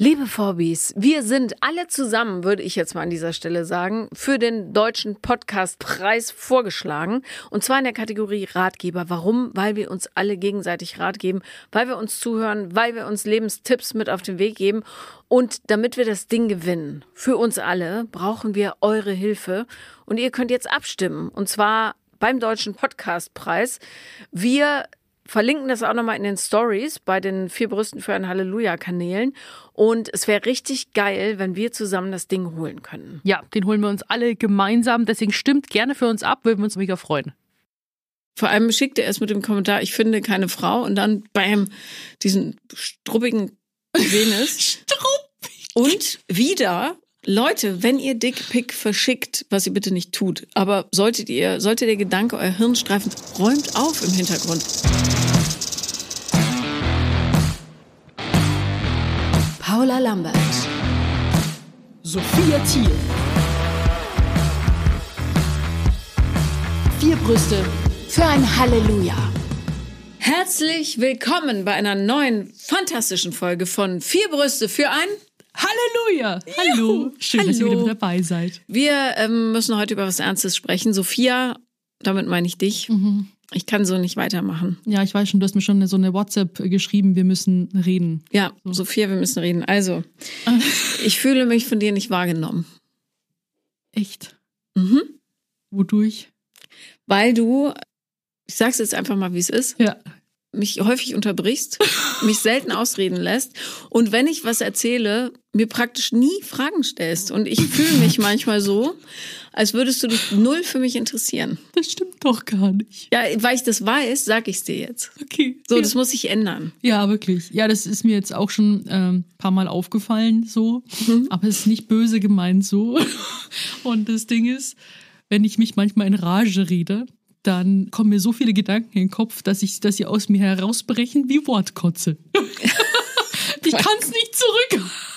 Liebe Vorbis, wir sind alle zusammen, würde ich jetzt mal an dieser Stelle sagen, für den deutschen Podcastpreis vorgeschlagen. Und zwar in der Kategorie Ratgeber. Warum? Weil wir uns alle gegenseitig Rat geben, weil wir uns zuhören, weil wir uns Lebenstipps mit auf den Weg geben. Und damit wir das Ding gewinnen, für uns alle, brauchen wir eure Hilfe. Und ihr könnt jetzt abstimmen. Und zwar beim Deutschen Podcastpreis. Wir verlinken das auch nochmal in den Stories bei den vier Brüsten für ein Halleluja-Kanälen. Und es wäre richtig geil, wenn wir zusammen das Ding holen können. Ja, den holen wir uns alle gemeinsam. Deswegen stimmt gerne für uns ab, würden wir uns mega freuen. Vor allem schickt er erst mit dem Kommentar, ich finde keine Frau und dann bam, diesen struppigen Penis. Struppig. Und wieder Leute, wenn ihr Dickpick verschickt, was ihr bitte nicht tut, aber solltet ihr, sollte der Gedanke euer Hirn streifen, räumt auf im Hintergrund. Paula Lambert. Sophia Thiel. Vier Brüste für ein Halleluja. Herzlich willkommen bei einer neuen fantastischen Folge von Vier Brüste für ein Halleluja. Hallo. Schön, dass ihr Hallo. wieder mit dabei seid. Wir ähm, müssen heute über was Ernstes sprechen. Sophia, damit meine ich dich. Ich kann so nicht weitermachen. Ja, ich weiß schon, du hast mir schon so eine WhatsApp geschrieben, wir müssen reden. Ja, Sophia, wir müssen reden. Also, ich fühle mich von dir nicht wahrgenommen. Echt? Mhm. Wodurch? Weil du, ich sag's jetzt einfach mal, wie es ist, Ja. mich häufig unterbrichst, mich selten ausreden lässt und wenn ich was erzähle, mir praktisch nie Fragen stellst. Und ich fühle mich manchmal so, als würdest du dich null für mich interessieren. Das stimmt doch gar nicht. Ja, weil ich das weiß, sag ich's dir jetzt. Okay. So, ja. das muss sich ändern. Ja, wirklich. Ja, das ist mir jetzt auch schon ähm, ein paar Mal aufgefallen, so. Aber es ist nicht böse gemeint so. Und das Ding ist, wenn ich mich manchmal in Rage rede, dann kommen mir so viele Gedanken in den Kopf, dass ich, dass sie aus mir herausbrechen wie Wortkotze. ich kann es nicht zurückhalten.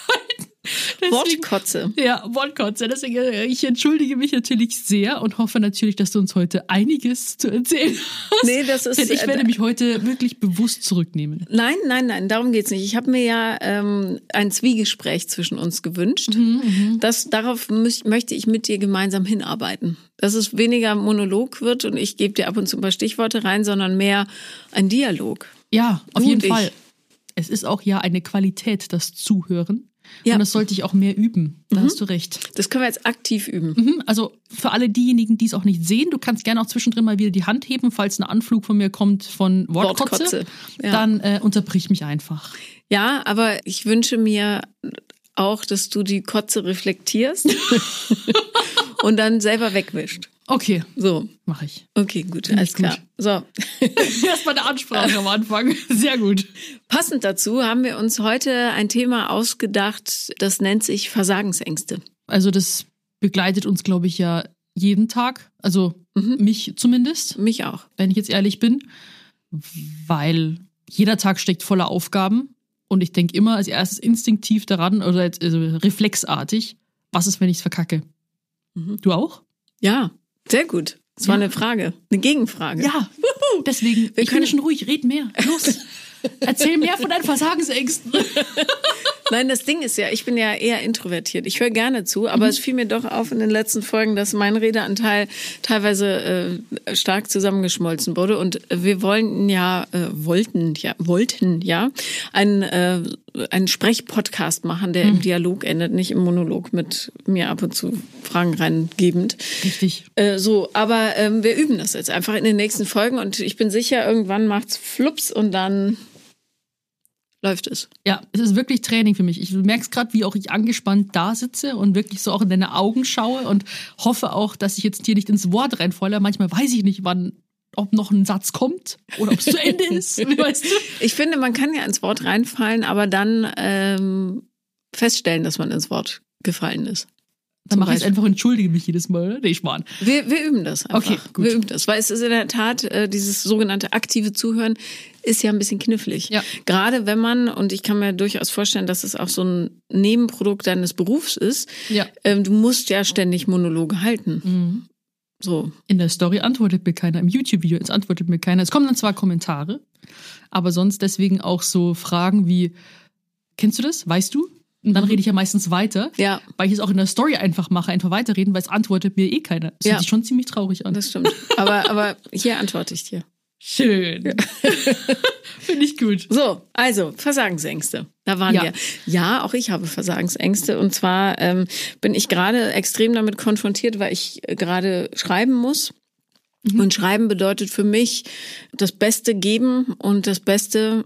Deswegen- Wortkotze. Ja, Wortkotze. Deswegen, äh, ich entschuldige mich natürlich sehr und hoffe natürlich, dass du uns heute einiges zu erzählen hast. Nee, das ist- Denn ich äh, werde mich heute wirklich bewusst zurücknehmen. Nein, nein, nein, darum geht's nicht. Ich habe mir ja ähm, ein Zwiegespräch zwischen uns gewünscht. Mhm, Das, darauf müß, möchte ich mit dir gemeinsam hinarbeiten. Dass es weniger Monolog wird und ich gebe dir ab und zu ein paar Stichworte rein, sondern mehr ein Dialog. Ja, auf Du jeden. Fall. Es ist auch ja eine Qualität, das Zuhören. Ja. Und das sollte ich auch mehr üben. Da hast du recht. Das können wir jetzt aktiv üben. Mhm, Also für alle diejenigen, die es auch nicht sehen, du kannst gerne auch zwischendrin mal wieder die Hand heben, falls ein Anflug von mir kommt von Wortkotze. Wortkotze, ja. Dann äh, unterbrich mich einfach. Ja, aber ich wünsche mir auch, dass du die Kotze reflektierst und dann selber wegwischt. Okay, So, mache ich. okay, gut, Finde alles klar. gut. So, Erstmal eine Ansprache am Anfang. Sehr gut. Passend dazu haben wir uns heute ein Thema ausgedacht, das nennt sich Versagensängste. Also das begleitet uns, glaube ich, ja jeden Tag. Also Mhm. mich zumindest. Mich auch. wenn ich jetzt ehrlich bin, weil jeder Tag steckt voller Aufgaben und ich denke immer als erstes instinktiv daran oder also reflexartig, was ist, wenn ich es verkacke? Mhm. Du auch? Ja, sehr gut. Das war Ja. eine Frage, eine Gegenfrage. Ja. Deswegen, ich können- schon ruhig, red mehr. Los. Erzähl mehr von deinen Versagensängsten. Nein, das Ding ist ja, ich bin ja eher introvertiert. Ich höre gerne zu, aber es fiel mir doch auf in den letzten Folgen, dass mein Redeanteil teilweise äh, stark zusammengeschmolzen wurde. Und wir wollen ja, äh, wollten ja, wollten ja einen, äh, einen Sprechpodcast machen, der im Dialog endet, nicht im Monolog mit mir ab und zu Fragen reingebend. Richtig. Äh, so, aber ähm, wir üben das jetzt einfach in den nächsten Folgen und ich bin sicher, irgendwann macht's flups und dann läuft es. Ja, es ist wirklich Training für mich. Ich merke es gerade, wie auch ich angespannt da sitze und wirklich so auch in deine Augen schaue und hoffe auch, dass ich jetzt hier nicht ins Wort reinfalle. Manchmal weiß ich nicht, wann, ob noch ein Satz kommt oder ob es zu Ende ist. Weißt du? Ich finde, man kann ja ins Wort reinfallen, aber dann ähm, feststellen, dass man ins Wort gefallen ist. Dann mache ich es einfach, entschuldige mich jedes Mal. Nee, Schmarrn. Wir, wir üben das einfach. Okay, gut. Wir üben das, weil es ist in der Tat, äh, dieses sogenannte aktive Zuhören ist ja ein bisschen knifflig. Ja. Gerade wenn man, und ich kann mir durchaus vorstellen, dass es auch so ein Nebenprodukt deines Berufs ist, Ja. ähm, du musst ja ständig Monologe halten. Mhm. So. In der Story antwortet mir keiner, im YouTube-Video es antwortet mir keiner. Es kommen dann zwar Kommentare, aber sonst deswegen auch so Fragen wie, kennst du das? Weißt du? Und dann rede ich ja meistens weiter, Ja. weil ich es auch in der Story einfach mache, einfach weiterreden, weil es antwortet mir eh keiner. Das Ja. hört sich schon ziemlich traurig an. Das stimmt. Aber, aber hier antworte ich dir. Schön. Finde ich gut. So, also Versagensängste. Da waren Ja. wir. Ja, auch ich habe Versagensängste. Und zwar ähm, bin ich gerade extrem damit konfrontiert, weil ich gerade schreiben muss. Und schreiben bedeutet für mich das Beste geben und das Beste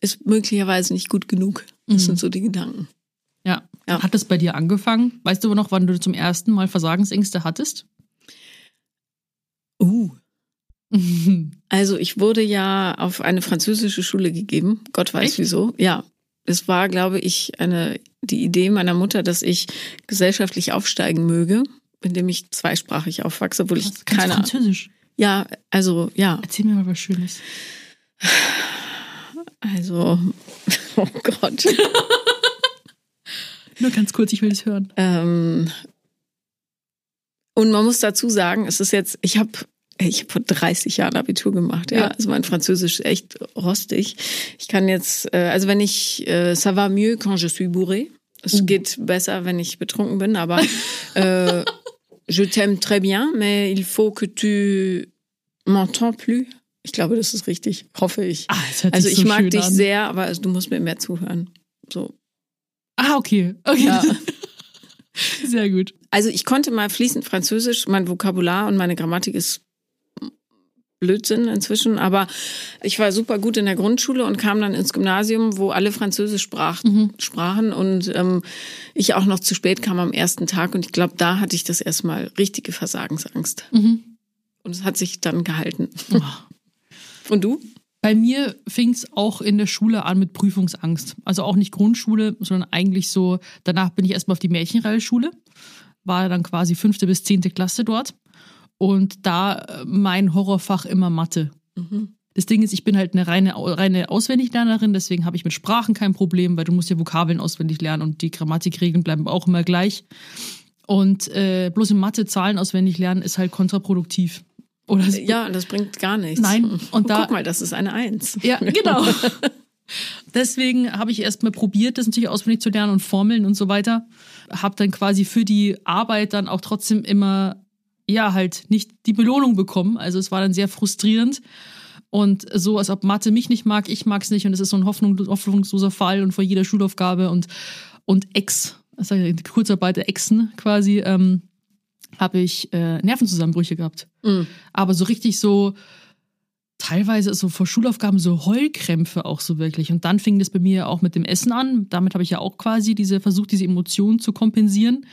ist möglicherweise nicht gut genug. Das Mhm. sind so die Gedanken. Ja. Ja. Hat das bei dir angefangen? Weißt du aber noch, wann du zum ersten Mal Versagensängste hattest? Also ich wurde ja auf eine französische Schule gegeben. Gott weiß Echt? wieso. Ja. Es war, glaube ich, eine, die Idee meiner Mutter, dass ich gesellschaftlich aufsteigen möge, indem ich zweisprachig aufwachse, obwohl ich keine Französisch? Ja, also, ja. Erzähl mir mal was Schönes. Also, oh Gott. Nur ganz kurz, ich will das hören. ähm, und man muss dazu sagen, es ist jetzt, ich habe ich hab vor 30 Jahren Abitur gemacht, ja. Ja. Also mein Französisch ist echt rostig. Ich kann jetzt, äh, also wenn ich, äh, ça va mieux quand je suis bourré. Es Uh. geht besser, wenn ich betrunken bin, aber äh, je t'aime très bien, mais il faut que tu m'entends plus. Ich glaube, das ist richtig, hoffe ich. Ah, Also ich so mag dich an. sehr, aber also du musst mir mehr zuhören. So. Ah, okay. okay. Ja. Sehr gut. Also ich konnte mal fließend Französisch, mein Vokabular und meine Grammatik ist Blödsinn inzwischen, aber ich war super gut in der Grundschule und kam dann ins Gymnasium, wo alle Französisch sprach, Mhm. sprachen und ähm, ich auch noch zu spät kam am ersten Tag und ich glaube, da hatte ich das erstmal richtige Versagensangst. Mhm. Und es hat sich dann gehalten. Und du? Bei mir fing es auch in der Schule an mit Prüfungsangst. Also auch nicht Grundschule, sondern eigentlich so, danach bin ich erstmal auf die Märchenreilschule, war dann quasi fünfte bis zehnte Klasse dort. Und da äh, mein Horrorfach immer Mathe. Mhm. Das Ding ist, ich bin halt eine reine, reine Auswendiglernerin, deswegen habe ich mit Sprachen kein Problem, weil du musst ja Vokabeln auswendig lernen und die Grammatikregeln bleiben auch immer gleich. Und äh, bloß in Mathe Zahlen auswendig lernen ist halt kontraproduktiv. Oder Ja, das bringt gar nichts. Nein, Und und da- guck mal, das ist eine Eins. Ja, genau. Deswegen habe ich erstmal probiert, das natürlich auswendig zu lernen und Formeln und so weiter. Habe dann quasi für die Arbeit dann auch trotzdem immer, ja, halt nicht die Belohnung bekommen. Also es war dann sehr frustrierend. Und so, als ob Mathe mich nicht mag, ich mag es nicht. Und es ist so ein hoffnung, hoffnungsloser Fall und vor jeder Schulaufgabe und, und Ex, also Kurzarbeit der Exen quasi, ähm, habe ich äh, Nervenzusammenbrüche gehabt. Mhm. Aber so richtig so, teilweise so vor Schulaufgaben so Heulkrämpfe auch so wirklich. Und dann fing das bei mir auch mit dem Essen an. Damit habe ich ja auch quasi diese versucht, diese Emotionen zu kompensieren.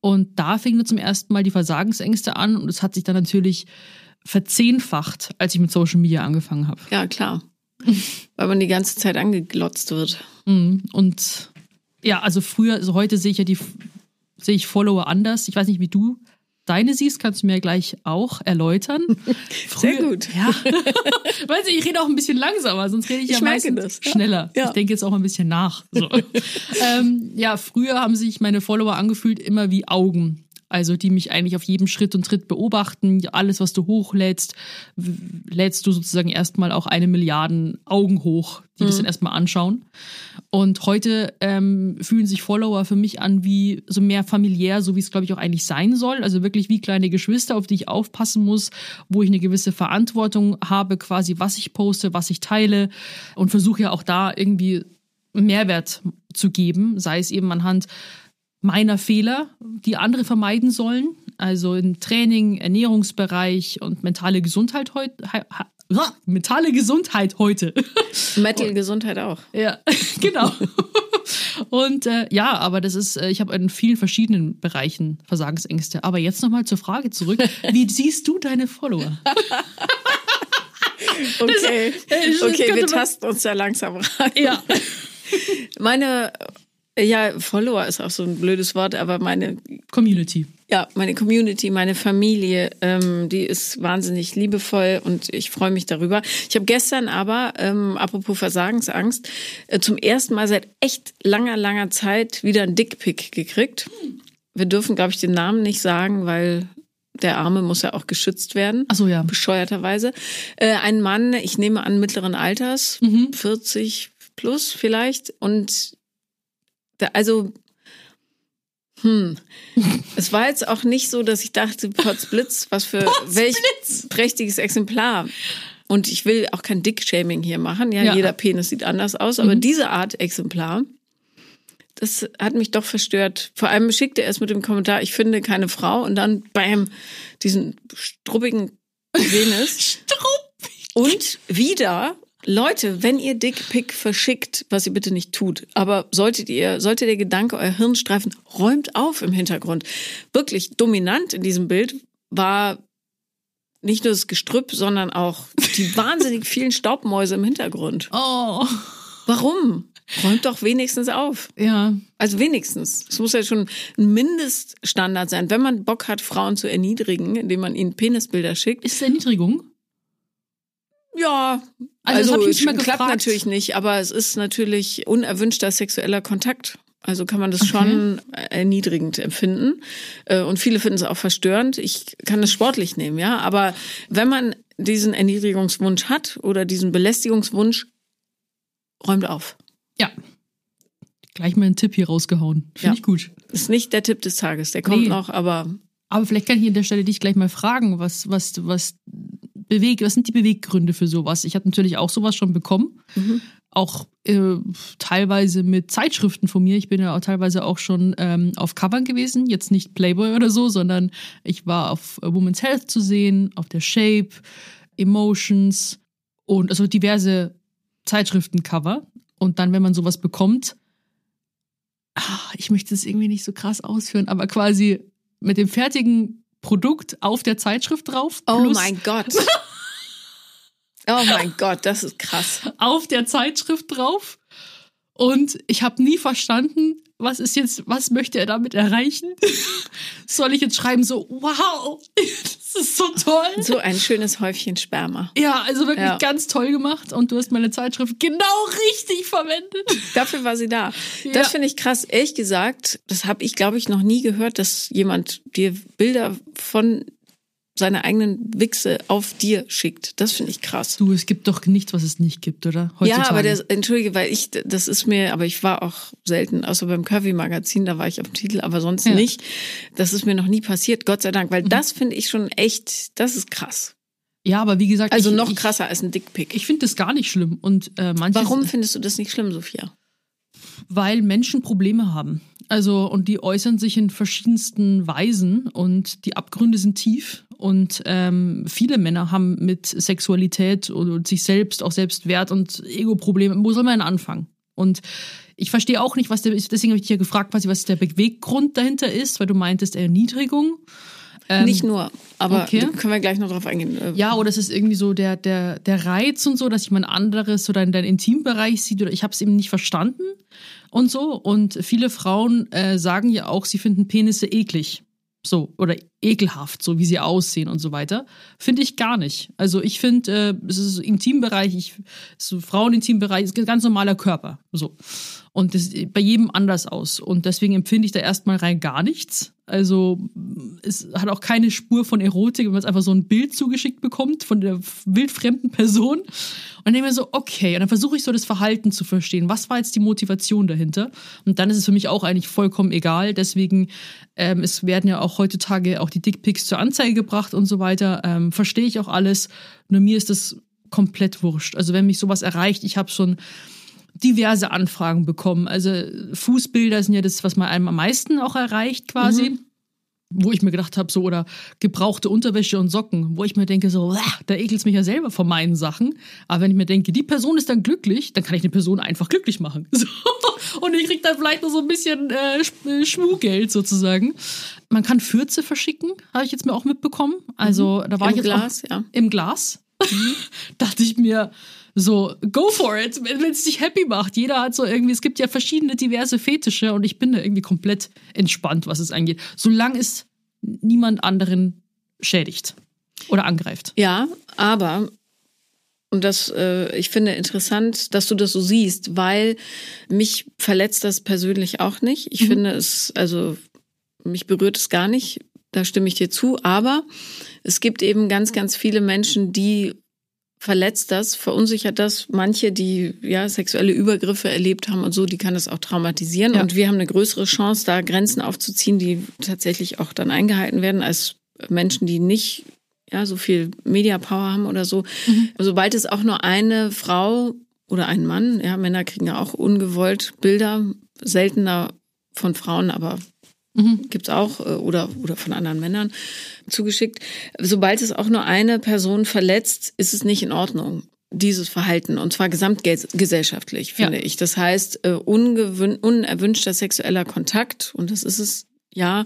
Und da fingen zum ersten Mal die Versagensängste an. Und es hat sich dann natürlich verzehnfacht, als ich mit Social Media angefangen habe. Ja, klar. Weil man die ganze Zeit angeglotzt wird. Mhm. Und ja, also früher, also heute sehe ich ja die, sehe ich Follower anders. Ich weiß nicht, wie du deine siehst, kannst du mir gleich auch erläutern. Sehr Früher- gut. Ja. weißt du, ich rede auch ein bisschen langsamer, sonst rede ich, Ich ja merke meistens das, ja. schneller. Ja. Ich denke jetzt auch ein bisschen nach. So. ähm, ja, früher haben sich meine Follower angefühlt immer wie Augen. Also die mich eigentlich auf jedem Schritt und Tritt beobachten. Alles, was du hochlädst, lädst du sozusagen erstmal auch eine Milliarden Augen hoch, die das dann erstmal anschauen. Und heute ähm, fühlen sich Follower für mich an wie so mehr familiär, so wie es, glaube ich, auch eigentlich sein soll. Also wirklich wie kleine Geschwister, auf die ich aufpassen muss, wo ich eine gewisse Verantwortung habe, quasi was ich poste, was ich teile und versuche ja auch da irgendwie Mehrwert zu geben, sei es eben anhand meiner Fehler, die andere vermeiden sollen, also im Training, Ernährungsbereich und mentale Gesundheit heute. Mentale Gesundheit heute. Metal-Gesundheit auch. Ja, genau. Und äh, ja, aber das ist, äh, ich habe in vielen verschiedenen Bereichen Versagensängste. Aber jetzt nochmal zur Frage zurück. Wie siehst du deine Follower? Okay, das okay könnte wir tasten uns da langsam rein. Ja. Meine, ja, Follower ist auch so ein blödes Wort, aber meine, Community. ja, meine Community, meine Familie, ähm, die ist wahnsinnig liebevoll und ich freue mich darüber. Ich habe gestern aber, ähm, apropos Versagensangst, äh, zum ersten Mal seit echt langer, langer Zeit wieder ein Dickpick gekriegt. Wir dürfen, glaube ich, den Namen nicht sagen, weil der Arme muss ja auch geschützt werden Ach so, ja. bescheuerterweise. Äh, ein Mann, ich nehme an, mittleren Alters, Mhm. 40 plus vielleicht. Und Also, hm. Es war jetzt auch nicht so, dass ich dachte, Potzblitz, was für welch prächtiges Exemplar. Und ich will auch kein Dick-Shaming hier machen. Ja, Ja. jeder Penis sieht anders aus, aber diese Art Exemplar, das hat mich doch verstört. Vor allem schickte er es mit dem Kommentar, ich finde keine Frau und dann bam, diesen struppigen Penis. Und wieder, Leute, wenn ihr Dickpick verschickt, was ihr bitte nicht tut, aber solltet ihr, sollte der Gedanke euer Hirn streifen, räumt auf im Hintergrund. Wirklich dominant in diesem Bild war nicht nur das Gestrüpp, sondern auch die wahnsinnig vielen Staubmäuse im Hintergrund. Oh, Warum? Räumt doch wenigstens auf. ja. Also wenigstens. Es muss ja schon ein Mindeststandard sein, wenn man Bock hat, Frauen zu erniedrigen, indem man ihnen Penisbilder schickt. Ist es Erniedrigung? Ja, Also, das es mal klappt gefragt. natürlich nicht, aber es ist natürlich unerwünschter sexueller Kontakt. Also kann man das schon erniedrigend empfinden. Äh, Und viele finden es auch verstörend. Ich kann es sportlich nehmen, ja. Aber wenn man diesen Erniedrigungswunsch hat oder diesen Belästigungswunsch, räumt auf. Ja. Gleich mal einen Tipp hier rausgehauen. Finde Ja. ich gut. Ist nicht der Tipp des Tages. Der kommt Nee. noch, aber Aber vielleicht kann ich an der Stelle dich gleich mal fragen, was, was, was bewegt, was sind die Beweggründe für sowas? Ich habe natürlich auch sowas schon bekommen. Auch äh, teilweise mit Zeitschriften von mir. Ich bin ja auch teilweise auch schon ähm, auf Covern gewesen. Jetzt nicht Playboy oder so, sondern ich war auf äh, Women's Health zu sehen, auf der Shape, Emotions und also diverse Zeitschriftencover. Und dann, wenn man sowas bekommt, ah, ich möchte es irgendwie nicht so krass ausführen, aber quasi mit dem fertigen Produkt auf der Zeitschrift drauf. oh mein Gott. Oh mein Gott, das ist krass. auf der Zeitschrift drauf. Und ich habe nie verstanden, was ist jetzt, was möchte er damit erreichen? Soll ich jetzt schreiben so, wow, das ist so toll. So ein schönes Häufchen Sperma. Ja, also wirklich Ja. ganz toll gemacht und du hast meine Zeitschrift genau richtig verwendet. Dafür war sie da. Ja. Das finde ich krass. Ehrlich gesagt, das habe ich, glaube ich, noch nie gehört, dass jemand dir Bilder von seiner eigenen Wichse auf dir schickt. Das finde ich krass. Du, es gibt doch nichts, was es nicht gibt, oder? Ja, aber der, entschuldige, weil ich, das ist mir, aber ich war auch selten, außer beim Curvy-Magazin, da war ich auf dem Titel, aber sonst Ja. Mhm. nicht. Das ist mir noch nie passiert, Gott sei Dank, weil das finde ich schon echt, das ist krass. ja, aber wie gesagt, Also ich, noch ich, krasser als ein Dickpick. Ich finde das gar nicht schlimm und äh, manches, Warum findest du das nicht schlimm, Sophia? weil Menschen Probleme haben. Also, und die äußern sich in verschiedensten Weisen und die Abgründe sind tief. Und ähm, viele Männer haben mit Sexualität und sich selbst, auch Selbstwert und Ego-Probleme. Wo soll man denn anfangen? Und ich verstehe auch nicht, was der, deswegen habe ich dich ja gefragt, quasi, was der Beweggrund dahinter ist, weil du meintest Erniedrigung. Ähm, nicht nur, aber okay. können wir gleich noch drauf eingehen. Äh, Ja, oder es ist irgendwie so der, der, der Reiz und so, dass jemand anderes oder in deinen Intimbereich sieht oder ich habe es eben nicht verstanden und so. Und viele Frauen äh, sagen ja auch, sie finden Penisse eklig. So, oder ekelhaft, so wie sie aussehen und so weiter. Finde ich gar nicht. Also ich finde, äh, es ist so Intimbereich, ich, so Frauenintimbereich, ist ein ganz normaler Körper. So. Und das sieht bei jedem anders aus. Und deswegen empfinde ich da erstmal rein gar nichts. Also es hat auch keine Spur von Erotik, wenn man es einfach so ein Bild zugeschickt bekommt von der wildfremden Person. Und dann denke ich mir so, okay, und dann versuche ich so das Verhalten zu verstehen. Was war jetzt die Motivation dahinter? Und dann ist es für mich auch eigentlich vollkommen egal. Deswegen, ähm, es werden ja auch heutzutage auch die Dickpics zur Anzeige gebracht und so weiter. Ähm, Verstehe ich auch alles. Nur mir ist das komplett wurscht. Also wenn mich sowas erreicht, ich habe schon diverse Anfragen bekommen. Also Fußbilder sind ja das, was man einem am meisten auch erreicht quasi. Wo ich mir gedacht habe, so, oder gebrauchte Unterwäsche und Socken, wo ich mir denke, so, "Uah, da ekelt's mich ja selber von meinen Sachen. Aber wenn ich mir denke, die Person ist dann glücklich, dann kann ich eine Person einfach glücklich machen. So. Und ich krieg dann vielleicht noch so ein bisschen äh, äh, Schmuhgeld sozusagen. Man kann Fürze verschicken, habe ich jetzt mir auch mitbekommen. Also da war Im ich jetzt Glas, auch ja. im Glas. Dachte ich mir, so, go for it, wenn es dich happy macht. Jeder hat so irgendwie, es gibt ja verschiedene diverse Fetische und ich bin da irgendwie komplett entspannt, was es angeht. Solange es niemand anderen schädigt oder angreift. Ja, aber und das, äh, ich finde interessant, dass du das so siehst, weil mich verletzt das persönlich auch nicht. Ich finde es, also mich berührt es gar nicht. Da stimme ich dir zu. Aber es gibt eben ganz, ganz viele Menschen, die verletzt das, verunsichert das. Manche, die ja sexuelle Übergriffe erlebt haben und so, die kann das auch traumatisieren. Ja. Und wir haben eine größere Chance, da Grenzen aufzuziehen, die tatsächlich auch dann eingehalten werden, als Menschen, die nicht ja so viel Media Power haben oder so. Mhm. Sobald es auch nur eine Frau oder ein Mann, ja, Männer kriegen ja auch ungewollt Bilder, seltener von Frauen, aber Mhm. Gibt's auch äh, oder oder von anderen Männern zugeschickt. Sobald es auch nur eine Person verletzt, ist es nicht in Ordnung dieses Verhalten und zwar gesamtgesellschaftlich finde ja. ich. Das heißt äh, unerwünschter sexueller Kontakt und das ist es ja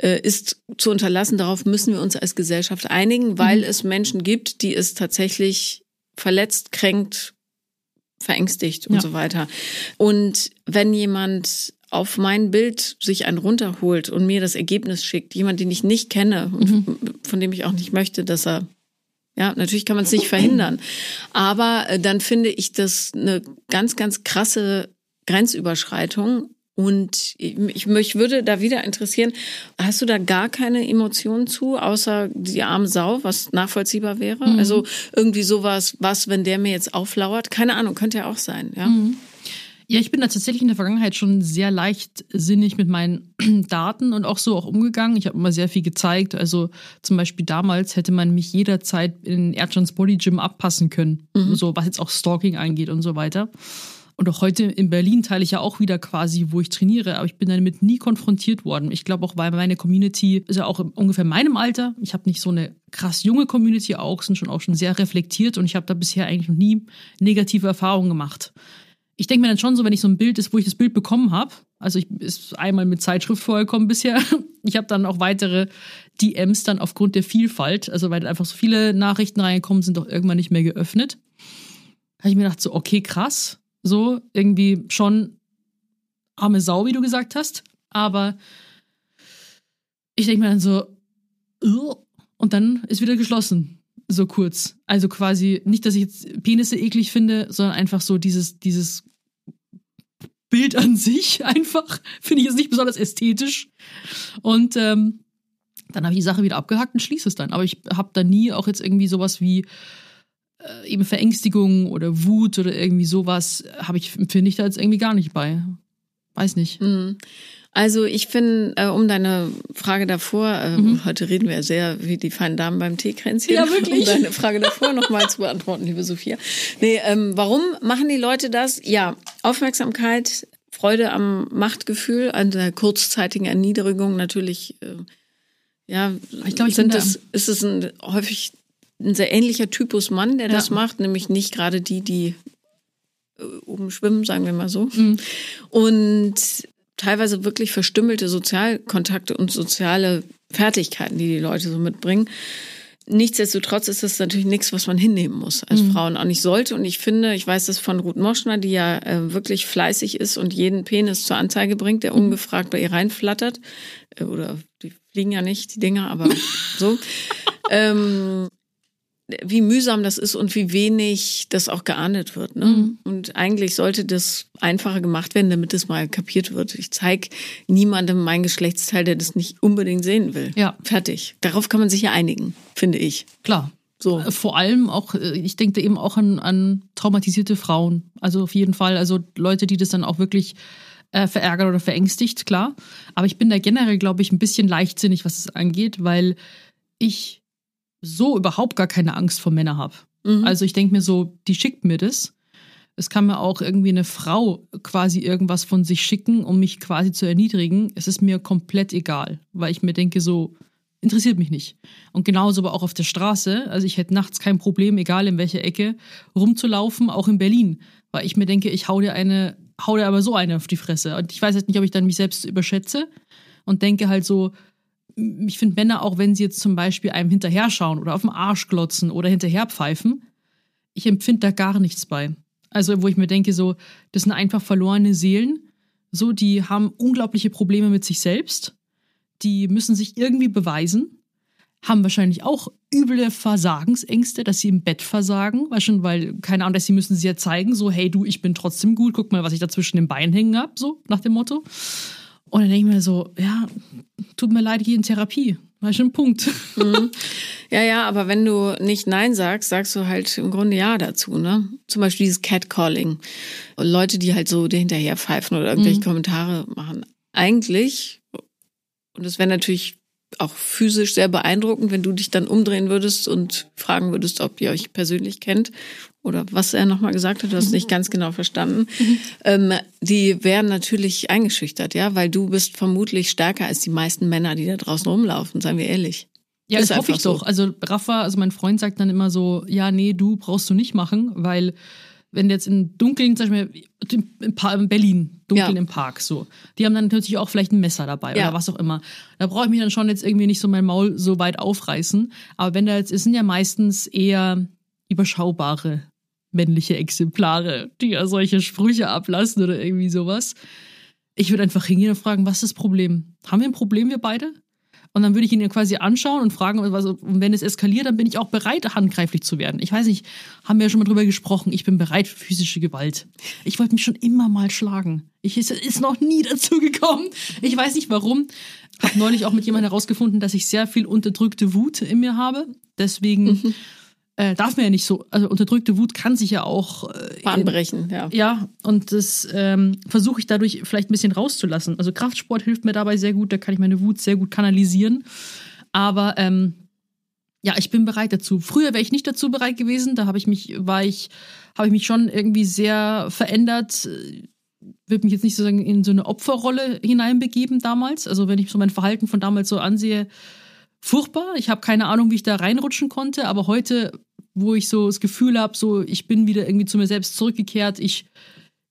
äh, ist zu unterlassen. Darauf müssen wir uns als Gesellschaft einigen, weil mhm. es Menschen gibt, die es tatsächlich verletzt, kränkt, verängstigt und ja. so weiter. Und wenn jemand auf mein Bild sich einen runterholt und mir das Ergebnis schickt, jemand, den ich nicht kenne und mhm. von dem ich auch nicht möchte, dass er ja, natürlich kann man es nicht verhindern. Aber äh, dann finde ich das eine ganz, ganz krasse Grenzüberschreitung. Und ich, mich würde da wieder interessieren, hast du da gar keine Emotionen zu, außer die arme Sau, was nachvollziehbar wäre? Mhm. Also irgendwie sowas, was, wenn der mir jetzt auflauert? Keine Ahnung, könnte ja auch sein, ja. Mhm. Ja, ich bin da tatsächlich in der Vergangenheit schon sehr leichtsinnig mit meinen Daten und auch so auch umgegangen. Ich habe immer sehr viel gezeigt. Also zum Beispiel damals hätte man mich jederzeit in Erdschans Body Gym abpassen können. Mhm. So, was jetzt auch Stalking angeht und so weiter. Und auch heute in Berlin teile ich ja auch wieder quasi, wo ich trainiere, aber ich bin damit nie konfrontiert worden. Ich glaube auch, weil meine Community ist ja auch ungefähr meinem Alter. Ich habe nicht so eine krass junge Community auch, sind schon auch schon sehr reflektiert und ich habe da bisher eigentlich noch nie negative Erfahrungen gemacht ich denke mir dann schon so, wenn ich so ein Bild ist, wo ich das Bild bekommen habe, also ich ist einmal mit Zeitschrift vorgekommen bisher. Ich habe dann auch weitere DMs dann aufgrund der Vielfalt, also weil einfach so viele Nachrichten reingekommen sind, doch irgendwann nicht mehr geöffnet. Habe ich mir gedacht so, okay, krass, so irgendwie schon arme Sau, wie du gesagt hast, aber ich denke mir dann so, und dann ist wieder geschlossen so kurz. Also quasi nicht, dass ich jetzt Penisse eklig finde, sondern einfach so dieses, dieses Bild an sich einfach. Finde ich jetzt nicht besonders ästhetisch. Und ähm, dann habe ich die Sache wieder abgehackt und schließe es dann. Aber ich habe da nie auch jetzt irgendwie sowas wie äh, eben Verängstigung oder Wut oder irgendwie sowas, habe ich, finde ich da jetzt irgendwie gar nicht bei. Weiß nicht. Mhm. Also ich finde, äh, um deine Frage davor, äh, mhm. heute reden wir sehr wie die feinen Damen beim Teekränzchen, ja, wirklich. um deine Frage davor nochmal zu beantworten, liebe Sophia. Nee, ähm, warum machen die Leute das? Ja, Aufmerksamkeit, Freude am Machtgefühl, an der kurzzeitigen Erniedrigung natürlich. Äh, ja, ich glaube, ich sind das, ist es ein, häufig ein sehr ähnlicher Typus Mann, der ja. das macht, nämlich nicht gerade die, die äh, oben schwimmen, sagen wir mal so. Mhm. Und teilweise wirklich verstümmelte Sozialkontakte und soziale Fertigkeiten, die die Leute so mitbringen. Nichtsdestotrotz ist das natürlich nichts, was man hinnehmen muss als mhm. Frauen auch nicht sollte. Und ich finde, ich weiß das von Ruth Moschner, die ja äh, wirklich fleißig ist und jeden Penis zur Anzeige bringt, der mhm. ungefragt bei ihr reinflattert. Äh, oder die fliegen ja nicht, die Dinger, aber so. ähm, wie mühsam das ist und wie wenig das auch geahndet wird. Ne? Mhm. Und eigentlich sollte das einfacher gemacht werden, damit es mal kapiert wird. Ich zeige niemandem mein Geschlechtsteil, der das nicht unbedingt sehen will. Ja. Fertig. Darauf kann man sich ja einigen, finde ich. Klar. So. Äh, vor allem auch, äh, ich denke eben auch an, an traumatisierte Frauen. Also auf jeden Fall, also Leute, die das dann auch wirklich äh, verärgert oder verängstigt, klar. Aber ich bin da generell, glaube ich, ein bisschen leichtsinnig, was es angeht, weil ich so überhaupt gar keine Angst vor Männern habe. Mhm. Also ich denke mir so, die schickt mir das. Es kann mir auch irgendwie eine Frau quasi irgendwas von sich schicken, um mich quasi zu erniedrigen. Es ist mir komplett egal, weil ich mir denke, so interessiert mich nicht. Und genauso aber auch auf der Straße. Also ich hätte nachts kein Problem, egal in welcher Ecke, rumzulaufen, auch in Berlin. Weil ich mir denke, ich hau dir eine, hau dir aber so eine auf die Fresse. Und ich weiß jetzt nicht, ob ich dann mich selbst überschätze und denke halt so, ich finde Männer, auch wenn sie jetzt zum Beispiel einem hinterher schauen oder auf den Arsch glotzen oder hinterher pfeifen, ich empfinde da gar nichts bei. Also, wo ich mir denke, so, das sind einfach verlorene Seelen. So, die haben unglaubliche Probleme mit sich selbst. Die müssen sich irgendwie beweisen. Haben wahrscheinlich auch üble Versagensängste, dass sie im Bett versagen. Weil schon, weil, keine Ahnung, dass sie müssen sie ja zeigen, so, hey du, ich bin trotzdem gut, guck mal, was ich da zwischen den Beinen hängen hab, so, nach dem Motto. Und dann denke ich mir so, ja, tut mir leid, geh in Therapie. War schon ein Punkt. Mhm. Ja, ja, aber wenn du nicht Nein sagst, sagst du halt im Grunde Ja dazu, ne? Zum Beispiel dieses Catcalling. Leute, die halt so hinterher pfeifen oder irgendwelche Mhm. Kommentare machen. Eigentlich, und es wäre natürlich auch physisch sehr beeindruckend, wenn du dich dann umdrehen würdest und fragen würdest, ob ihr euch persönlich kennt oder was er nochmal gesagt hat, du hast nicht ganz genau verstanden. Ähm, die wären natürlich eingeschüchtert, ja, weil du bist vermutlich stärker als die meisten Männer, die da draußen rumlaufen, seien wir ehrlich. Ja, Ist das hoffe ich so. doch. Also Rafa, also mein Freund sagt dann immer so, ja, nee, du brauchst du nicht machen, weil wenn jetzt in Dunkeln, zum Beispiel in Berlin, Dunkeln Ja. im Park, so, die haben dann natürlich auch vielleicht ein Messer dabei Ja. oder was auch immer. Da brauche ich mich dann schon jetzt irgendwie nicht so mein Maul so weit aufreißen. Aber wenn da jetzt, es sind ja meistens eher überschaubare männliche Exemplare, die ja solche Sprüche ablassen oder irgendwie sowas. Ich würde einfach hingehen und fragen, was ist das Problem? Haben wir ein Problem, wir beide? Und dann würde ich ihn quasi anschauen und fragen, was, und wenn es eskaliert, dann bin ich auch bereit, handgreiflich zu werden. Ich weiß nicht, haben wir ja schon mal drüber gesprochen, ich bin bereit für physische Gewalt. Ich wollte mich schon immer mal schlagen. Ich es ist noch nie dazu gekommen. Ich weiß nicht warum. Habe neulich auch mit jemandem herausgefunden, dass ich sehr viel unterdrückte Wut in mir habe. Deswegen äh, darf man ja nicht so, also unterdrückte Wut kann sich ja auch äh, Bahnbrechen, ja. ja, und das ähm, versuche ich dadurch vielleicht ein bisschen rauszulassen. Also Kraftsport hilft mir dabei sehr gut, da kann ich meine Wut sehr gut kanalisieren. Aber ähm, ja, ich bin bereit dazu. Früher wäre ich nicht dazu bereit gewesen, da habe ich mich, war ich, habe ich mich schon irgendwie sehr verändert. Würde mich jetzt nicht sozusagen in so eine Opferrolle hineinbegeben damals. Also wenn ich so mein Verhalten von damals so ansehe, furchtbar. Ich habe keine Ahnung, wie ich da reinrutschen konnte, aber heute, wo ich so das Gefühl habe, so ich bin wieder irgendwie zu mir selbst zurückgekehrt, ich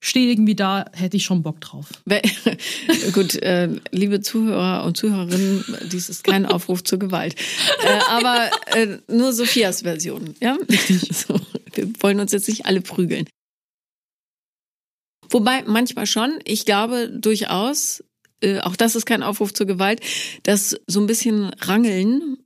stehe irgendwie da, hätte ich schon Bock drauf. Gut, äh, liebe Zuhörer und Zuhörerinnen, dies ist kein Aufruf zur Gewalt. Äh, aber äh, nur Sophias Version, ja? Richtig. So, wir wollen uns jetzt nicht alle prügeln. Wobei manchmal schon, ich glaube durchaus, äh, auch das ist kein Aufruf zur Gewalt, dass so ein bisschen Rangeln,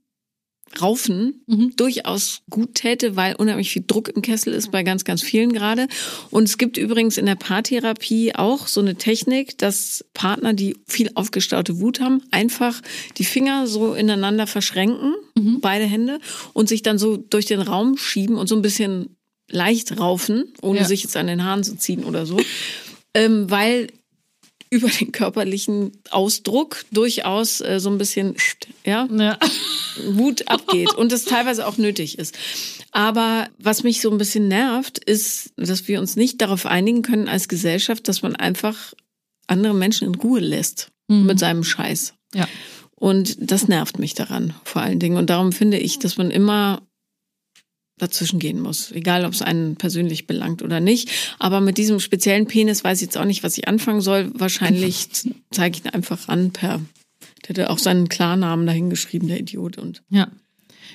Raufen Mhm. durchaus gut täte, weil unheimlich viel Druck im Kessel ist bei ganz, ganz vielen gerade. Und es gibt übrigens in der Paartherapie auch so eine Technik, dass Partner, die viel aufgestaute Wut haben, einfach die Finger so ineinander verschränken, beide Hände, und sich dann so durch den Raum schieben und so ein bisschen leicht raufen, ohne Ja. sich jetzt an den Haaren zu ziehen oder so. ähm, weil über den körperlichen Ausdruck durchaus äh, so ein bisschen ja, Ja. Wut abgeht und das teilweise auch nötig ist. Aber was mich so ein bisschen nervt, ist, dass wir uns nicht darauf einigen können als Gesellschaft, dass man einfach andere Menschen in Ruhe lässt mit seinem Scheiß. ja. Und das nervt mich daran vor allen Dingen. Und darum finde ich, dass man immer dazwischen gehen muss. Egal, ob es einen persönlich belangt oder nicht. Aber mit diesem speziellen Penis weiß ich jetzt auch nicht, was ich anfangen soll. Wahrscheinlich zeige ich ihn einfach an per, der hat auch seinen Klarnamen dahingeschrieben, der Idiot. Und Ja.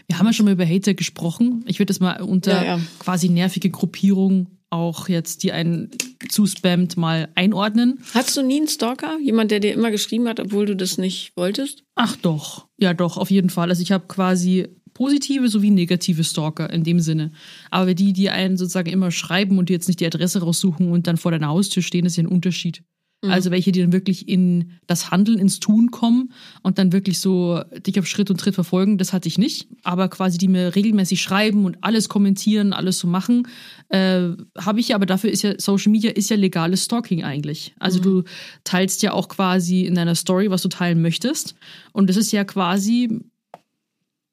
Wir haben ja schon mal über Hater gesprochen. Ich würde das mal unter Ja, ja. quasi nervige Gruppierung auch jetzt, die einen zuspammt, mal einordnen. Hattest du nie einen Stalker? Jemand, der dir immer geschrieben hat, obwohl du das nicht wolltest? Ach doch, ja doch, auf jeden Fall. Also ich habe quasi positive sowie negative Stalker in dem Sinne. Aber die, die einen sozusagen immer schreiben und die jetzt nicht die Adresse raussuchen und dann vor deiner Haustür stehen, ist ja ein Unterschied. Also welche, die dann wirklich in das Handeln, ins Tun kommen und dann wirklich so dich auf Schritt und Tritt verfolgen, das hatte ich nicht. Aber quasi die mir regelmäßig schreiben und alles kommentieren, alles so machen, äh, habe ich ja, aber dafür ist ja Social Media ist ja legales Stalking eigentlich. Also du teilst ja auch quasi in deiner Story, was du teilen möchtest. Und das ist ja quasi,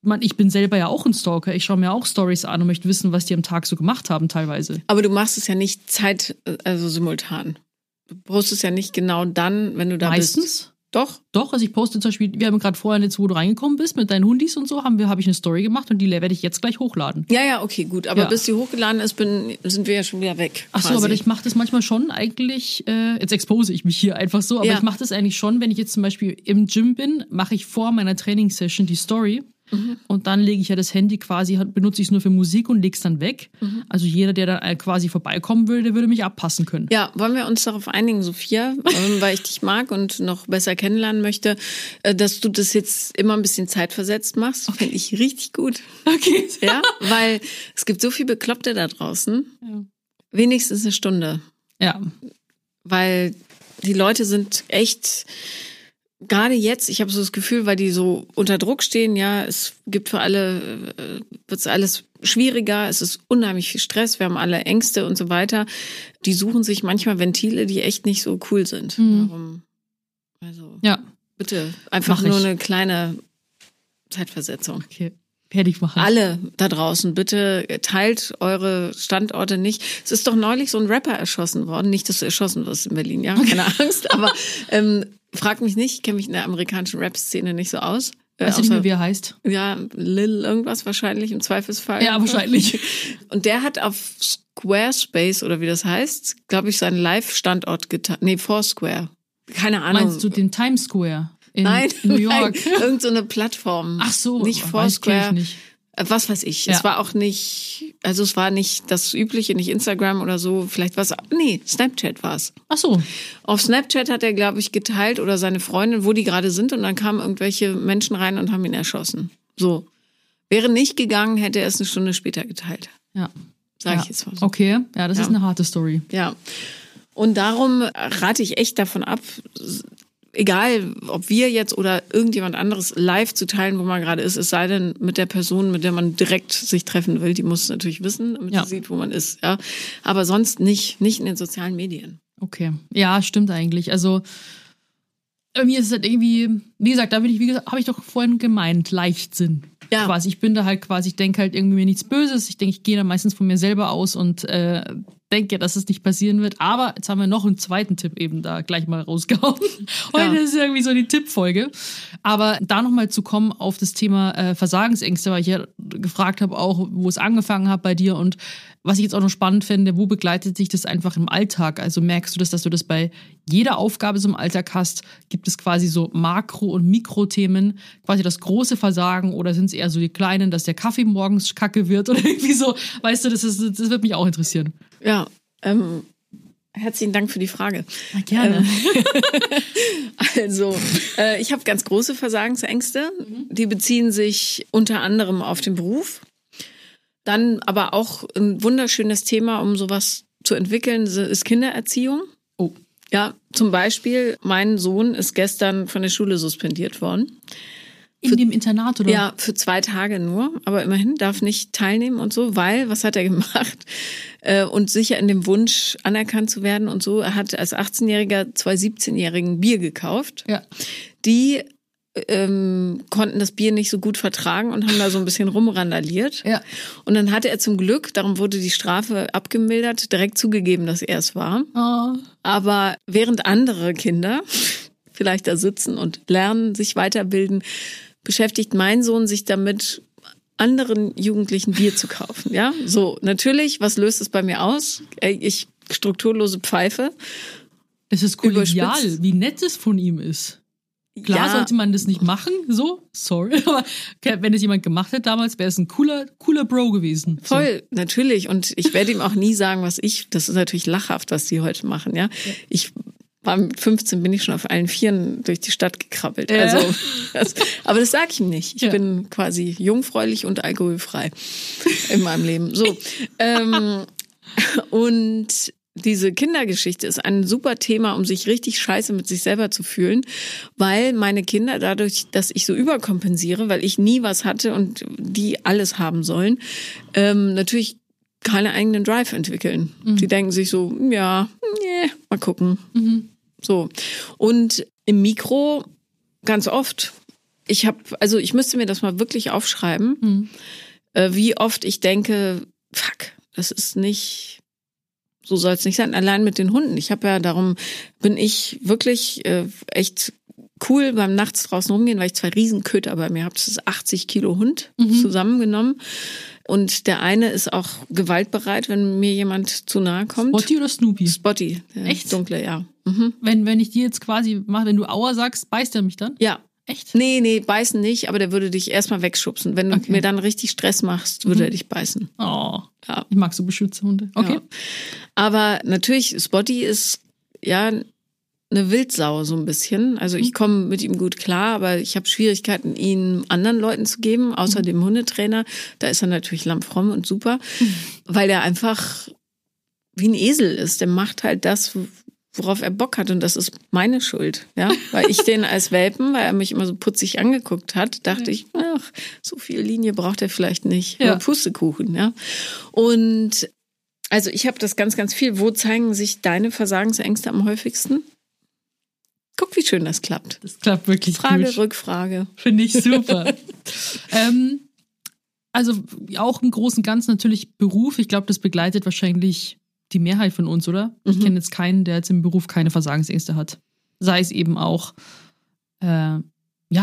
man, ich bin selber ja auch ein Stalker. Ich schaue mir auch Stories an und möchte wissen, was die am Tag so gemacht haben teilweise. Aber du machst es ja nicht zeit, also simultan. Du postest ja nicht genau dann, wenn du da bist. Meistens. Doch? Doch, also ich poste zum Beispiel, wir haben gerade vorhin jetzt, wo du reingekommen bist mit deinen Hundis und so, haben wir, habe ich eine Story gemacht und die werde ich jetzt gleich hochladen. Ja, ja, okay, gut. Aber Ja. bis sie hochgeladen ist, bin, sind wir ja schon wieder weg. Ach so, quasi. aber ich mache das manchmal schon eigentlich, äh, jetzt expose ich mich hier einfach so, aber Ja. ich mache das eigentlich schon, wenn ich jetzt zum Beispiel im Gym bin, mache ich vor meiner Trainingssession die Story Mhm. und dann lege ich ja das Handy quasi, benutze ich es nur für Musik und lege es dann weg. Mhm. Also jeder, der dann äh, quasi vorbeikommen würde, der würde mich abpassen können. Ja, wollen wir uns darauf einigen, Sophia, ähm, weil ich dich mag und noch besser kennenlernen möchte, äh, dass du das jetzt immer ein bisschen zeitversetzt machst. Finde ich richtig gut. Okay. Ja, weil es gibt so viel Bekloppte da draußen. Ja. Wenigstens eine Stunde. Ja. Weil die Leute sind echt gerade jetzt, ich habe so das Gefühl, weil die so unter Druck stehen, ja, es gibt für alle, äh, wird alles schwieriger, es ist unheimlich viel Stress, wir haben alle Ängste und so weiter. Die suchen sich manchmal Ventile, die echt nicht so cool sind. Mhm. Warum? Also Ja, bitte, einfach nur eine kleine Zeitversetzung. okay. Werde ich machen. Alle da draußen, bitte teilt eure Standorte nicht. Es ist doch neulich so ein Rapper erschossen worden. Nicht, dass du erschossen wirst in Berlin, ja, keine Angst. Aber ähm, frag mich nicht, ich kenne mich in der amerikanischen Rap-Szene nicht so aus. Äh, Weißt du nicht mehr, wie er heißt? ja, Lil irgendwas wahrscheinlich im Zweifelsfall. Ja, wahrscheinlich. Und der hat auf Squarespace oder wie das heißt, glaube ich, seinen Live-Standort getan. Nee, Foursquare. Keine Ahnung. Meinst du den Times Square in Nein, New York? Nein, irgend so eine Plattform. Ach so, nicht weiß- Foursquare. ich nicht. Äh, Was weiß ich. Ja. Es war auch nicht, also es war nicht das übliche, nicht Instagram oder so. Vielleicht was, nee, Snapchat war's. Ach so. Auf Snapchat hat er, glaube ich, geteilt oder seine Freundin, wo die gerade sind und dann kamen irgendwelche Menschen rein und haben ihn erschossen. So. Wäre nicht gegangen, hätte er es eine Stunde später geteilt. Ja. Sag ja. ich jetzt mal so. Okay, ja, das Ja. ist eine harte Story. Ja. Und darum rate ich echt davon ab, egal ob wir jetzt oder irgendjemand anderes live zu teilen, wo man gerade ist, es sei denn mit der Person, mit der man direkt sich treffen will, die muss es natürlich wissen, damit Ja. sie sieht, wo man ist. Ja. Aber sonst nicht, nicht in den sozialen Medien. Okay. Ja, stimmt eigentlich. Also bei mir ist es halt irgendwie, wie gesagt, da bin ich, wie gesagt, habe ich doch vorhin gemeint, Leichtsinn. Ja. Quasi. Ich bin da halt quasi, ich denke halt irgendwie mir nichts Böses. Ich denke, ich gehe da meistens von mir selber aus und äh, denke, dass es nicht passieren wird. Aber jetzt haben wir noch einen zweiten Tipp eben da gleich mal rausgehauen. Heute Ja. ist irgendwie so die Tippfolge. Aber da nochmal zu kommen auf das Thema äh, Versagensängste, weil ich ja gefragt habe auch, wo es angefangen hat bei dir und was ich jetzt auch noch spannend finde, wo begleitet sich das einfach im Alltag? Also merkst du das, dass du das bei jeder Aufgabe so im Alltag hast? Gibt es quasi so Makro- und Mikrothemen, quasi das große Versagen oder sind es eher so die kleinen, dass der Kaffee morgens kacke wird oder irgendwie so? Weißt du, das, ist, das wird mich auch interessieren. Ja. Ähm, herzlichen Dank für die Frage. Na, gerne. Also, äh, ich habe ganz große Versagensängste. Die beziehen sich unter anderem auf den Beruf. Dann aber auch ein wunderschönes Thema, um sowas zu entwickeln, ist Kindererziehung. Oh. Ja, zum Beispiel, mein Sohn ist gestern von der Schule suspendiert worden. In dem Internat oder? Ja, für zwei Tage nur, aber immerhin darf nicht teilnehmen und so, weil, was hat er gemacht? Äh, und sicher in dem Wunsch, anerkannt zu werden und so, er hat als 18-Jähriger zwei 17-Jährigen Bier gekauft. Ja. Die ähm, konnten das Bier nicht so gut vertragen und haben da so ein bisschen rumrandaliert. Ja. Und dann hatte er zum Glück, darum wurde die Strafe abgemildert, direkt zugegeben, dass er es war. Oh. Aber während andere Kinder vielleicht da sitzen und lernen, sich weiterbilden, beschäftigt mein Sohn sich damit, anderen Jugendlichen Bier zu kaufen. Ja, so natürlich. Was löst es bei mir aus? Ey, Ich strukturlose Pfeife. Es ist kollegial, wie nett es von ihm ist. Klar ja, sollte man das nicht machen, so, sorry, aber wenn es jemand gemacht hätte damals, wäre es ein cooler, cooler Bro gewesen. So. Voll, natürlich. Und ich werde ihm auch nie sagen, was ich, das ist natürlich lachhaft, was die heute machen, ja. Ich war mit 15 bin ich schon auf allen Vieren durch die Stadt gekrabbelt. Ja. Also, das, aber das sage ich ihm nicht. Ich Ja. bin quasi jungfräulich und alkoholfrei in meinem Leben. So. ähm, und diese Kindergeschichte ist ein super Thema, um sich richtig scheiße mit sich selber zu fühlen, weil meine Kinder dadurch, dass ich so überkompensiere, weil ich nie was hatte und die alles haben sollen, ähm, natürlich keine eigenen Drive entwickeln. Die denken sich so, ja, nee, mal gucken. So. Und im Mikro ganz oft. Ich habe, also ich müsste mir das mal wirklich aufschreiben, äh, wie oft ich denke, fuck, das ist nicht, so soll es nicht sein. Allein mit den Hunden. Ich habe ja, darum bin ich wirklich äh, echt cool beim nachts draußen rumgehen, weil ich zwei Riesenköter bei mir habe. Das ist 80 Kilo Hund zusammengenommen. Und der eine ist auch gewaltbereit, wenn mir jemand zu nahe kommt. Spotty oder Snoopy? Spotty, der Echt? dunkle, ja. Mhm. Wenn, wenn ich dir jetzt quasi mache, wenn du Aua sagst, beißt er mich dann? Ja. Echt? Nee, nee, beißen nicht, aber der würde dich erstmal wegschubsen. Wenn du Okay. Mhm. mir dann richtig Stress machst, würde er dich beißen. Oh, Ja. ich mag so Beschützerhunde. Okay. Ja. Aber natürlich, Spotty ist ja eine Wildsau so ein bisschen. Also Mhm. ich komme mit ihm gut klar, aber ich habe Schwierigkeiten, ihn anderen Leuten zu geben, Mhm. außer dem Hundetrainer. Da ist er natürlich lammfromm und super, Mhm. weil er einfach wie ein Esel ist. Der macht halt das, worauf er Bock hat und das ist meine Schuld, ja, weil ich den als Welpen, weil er mich immer so putzig angeguckt hat, dachte ich, ach, so viel Linie braucht er vielleicht nicht, Ja. aber Pustekuchen, ja. Und also ich habe das ganz, ganz viel. Wo zeigen sich deine Versagensängste am häufigsten? Guck, wie schön das klappt. Das klappt wirklich Frage, gut. Rückfrage. Finde ich super. ähm, also auch im Großen und Ganzen natürlich Beruf. Ich glaube, das begleitet wahrscheinlich die Mehrheit von uns, oder? Ich Mhm. kenne jetzt keinen, der jetzt im Beruf keine Versagensängste hat. Sei es eben auch, äh, ja,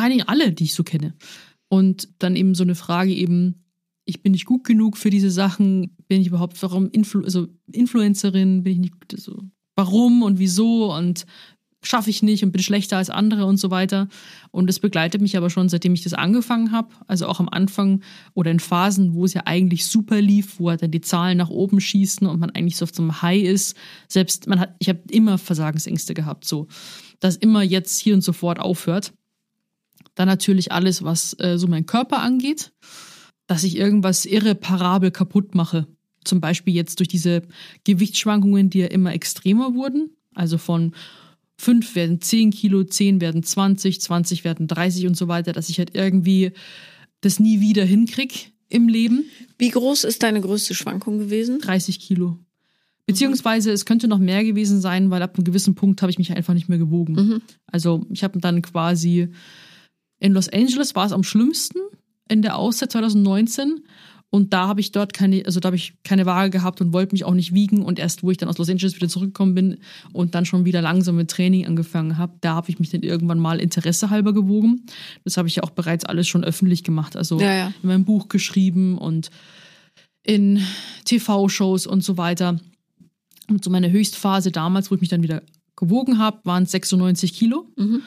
eigentlich alle, die ich so kenne. Und dann eben so eine Frage eben, ich bin nicht gut genug für diese Sachen, bin ich überhaupt, warum Influ also Influencerin, bin ich nicht, gut, also, warum und wieso und schaffe ich nicht und bin schlechter als andere und so weiter. Und das begleitet mich aber schon, seitdem ich das angefangen habe. Also auch am Anfang oder in Phasen, wo es ja eigentlich super lief, wo halt dann die Zahlen nach oben schießen und man eigentlich so auf einem High ist. Selbst man hat, ich habe immer Versagensängste gehabt, so, dass immer jetzt hier und sofort aufhört. Dann natürlich alles, was äh, so mein Körper angeht, dass ich irgendwas irreparabel kaputt mache. Zum Beispiel jetzt durch diese Gewichtsschwankungen, die ja immer extremer wurden. Also von 5 werden 10 Kilo, 10 werden 20, 20 werden 30 und so weiter, dass ich halt irgendwie das nie wieder hinkrieg im Leben. Wie groß ist deine größte Schwankung gewesen? 30 Kilo. Beziehungsweise es könnte noch mehr gewesen sein, weil ab einem gewissen Punkt habe ich mich einfach nicht mehr gewogen. Mhm. Also ich habe dann quasi in Los Angeles war es am schlimmsten in der Auszeit 2019 und da habe ich dort keine, also da habe ich keine Waage gehabt und wollte mich auch nicht wiegen und erst wo ich dann aus Los Angeles wieder zurückgekommen bin und dann schon wieder langsam mit Training angefangen habe, da habe ich mich dann irgendwann mal Interesse halber gewogen. Das habe ich ja auch bereits alles schon öffentlich gemacht, also Ja, ja. in meinem Buch geschrieben und in TV-Shows und so weiter. Und so meine Höchstphase damals, wo ich mich dann wieder gewogen habe, waren 96 Kilo. Mhm.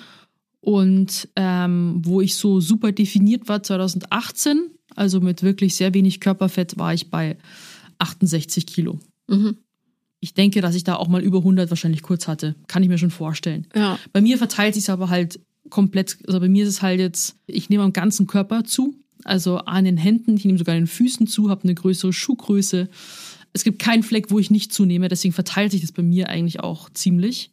Und ähm, wo ich so super definiert war, 2018, also mit wirklich sehr wenig Körperfett, war ich bei 68 Kilo. Mhm. Ich denke, dass ich da auch mal über 100 wahrscheinlich kurz hatte. Kann ich mir schon vorstellen. Ja. Bei mir verteilt sich aber halt komplett, also bei mir ist es halt jetzt, ich nehme am ganzen Körper zu, also an den Händen, ich nehme sogar an den Füßen zu, habe eine größere Schuhgröße. Es gibt keinen Fleck, wo ich nicht zunehme, deswegen verteilt sich das bei mir eigentlich auch ziemlich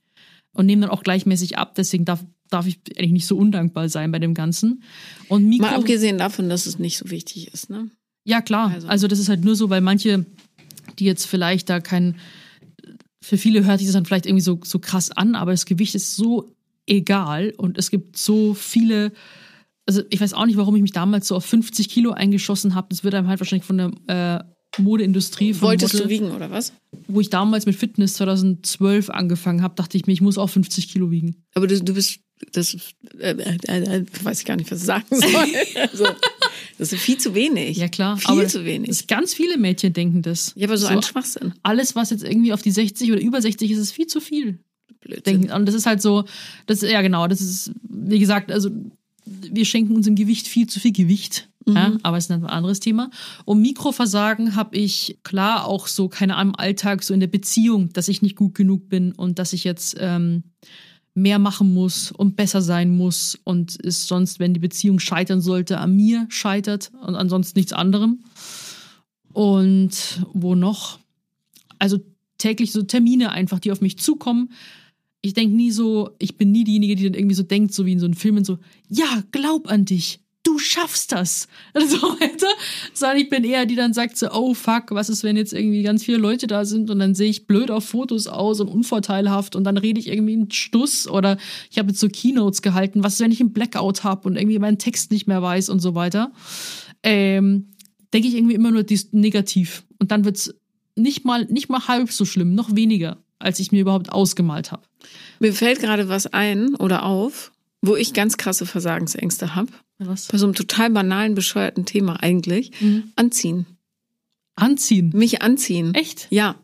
und nehme dann auch gleichmäßig ab, deswegen darf, darf ich eigentlich nicht so undankbar sein bei dem Ganzen. Und Mikro, Mal abgesehen davon, dass es nicht so wichtig ist, ne? ja, klar. Also- Also. das ist halt nur so, weil manche, die jetzt vielleicht da kein, für viele hört sich das dann vielleicht irgendwie so, so krass an, aber das Gewicht ist so egal und es gibt so viele, also ich weiß auch nicht, warum ich mich damals so auf 50 Kilo eingeschossen habe. Das wird einem halt wahrscheinlich von der äh, Modeindustrie, von Wolltest Model, du wiegen oder was? wo ich damals mit Fitness 2012 angefangen habe, dachte ich mir, ich muss auch 50 Kilo wiegen. Aber du, du bist, das äh, äh, äh, weiß ich gar nicht, was ich sagen soll. also, das ist viel zu wenig. Ja klar, Viel aber zu wenig. Das, ganz viele Mädchen denken das. ja, aber so, ein Schwachsinn. alles, was jetzt irgendwie auf die 60 oder über 60 ist, ist viel zu viel. Blödsinn. denken. Und das ist halt so, das ja genau, das ist, wie gesagt, also wir schenken unserem Gewicht viel zu viel Gewicht. Ja, aber es ist ein anderes Thema. Und Mikroversagen habe ich klar auch so, keine Ahnung, im Alltag, so in der Beziehung, dass ich nicht gut genug bin und dass ich jetzt ähm, mehr machen muss und besser sein muss und es sonst, wenn die Beziehung scheitern sollte, an mir scheitert und ansonsten nichts anderem. Und wo noch? Also täglich so Termine einfach, die auf mich zukommen. Ich denke nie so, ich bin nie diejenige, die dann irgendwie so denkt, so wie in so einem Film, so, ja, glaub an dich, du schaffst das. Und so weiter. Sondern ich bin eher die dann sagt so, oh fuck, was ist, wenn jetzt irgendwie ganz viele Leute da sind und dann sehe ich blöd auf Fotos aus und unvorteilhaft und dann rede ich irgendwie einen Stuss oder ich habe jetzt so Keynotes gehalten, was ist, wenn ich einen Blackout habe und irgendwie meinen Text nicht mehr weiß und so weiter. Ähm, denke ich irgendwie immer nur negativ. Und dann wird's nicht mal, nicht mal halb so schlimm, noch weniger, als ich mir überhaupt ausgemalt habe. Mir fällt gerade was ein oder auf, wo ich ganz krasse Versagensängste habe. Was? Bei so einem total banalen, bescheuerten Thema eigentlich. Mhm. Anziehen. Anziehen. Mich anziehen. Echt? Ja.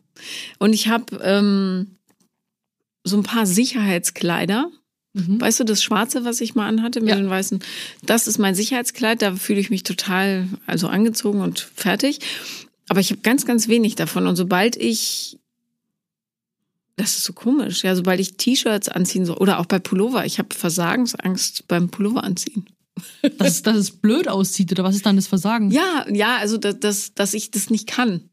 Und ich habe ähm, so ein paar Sicherheitskleider. Mhm. Weißt du, das Schwarze, was ich mal anhatte mit Ja. den weißen, das ist mein Sicherheitskleid. Da fühle ich mich total also angezogen und fertig. Aber ich habe ganz, ganz wenig davon. Und sobald ich das ist so komisch. Ja, sobald ich T-Shirts anziehen soll oder auch bei Pullover, ich habe Versagensangst beim Pullover anziehen. Dass, dass es blöd aussieht oder was ist dann das Versagen? Ja, ja, also dass, dass, dass ich das nicht kann.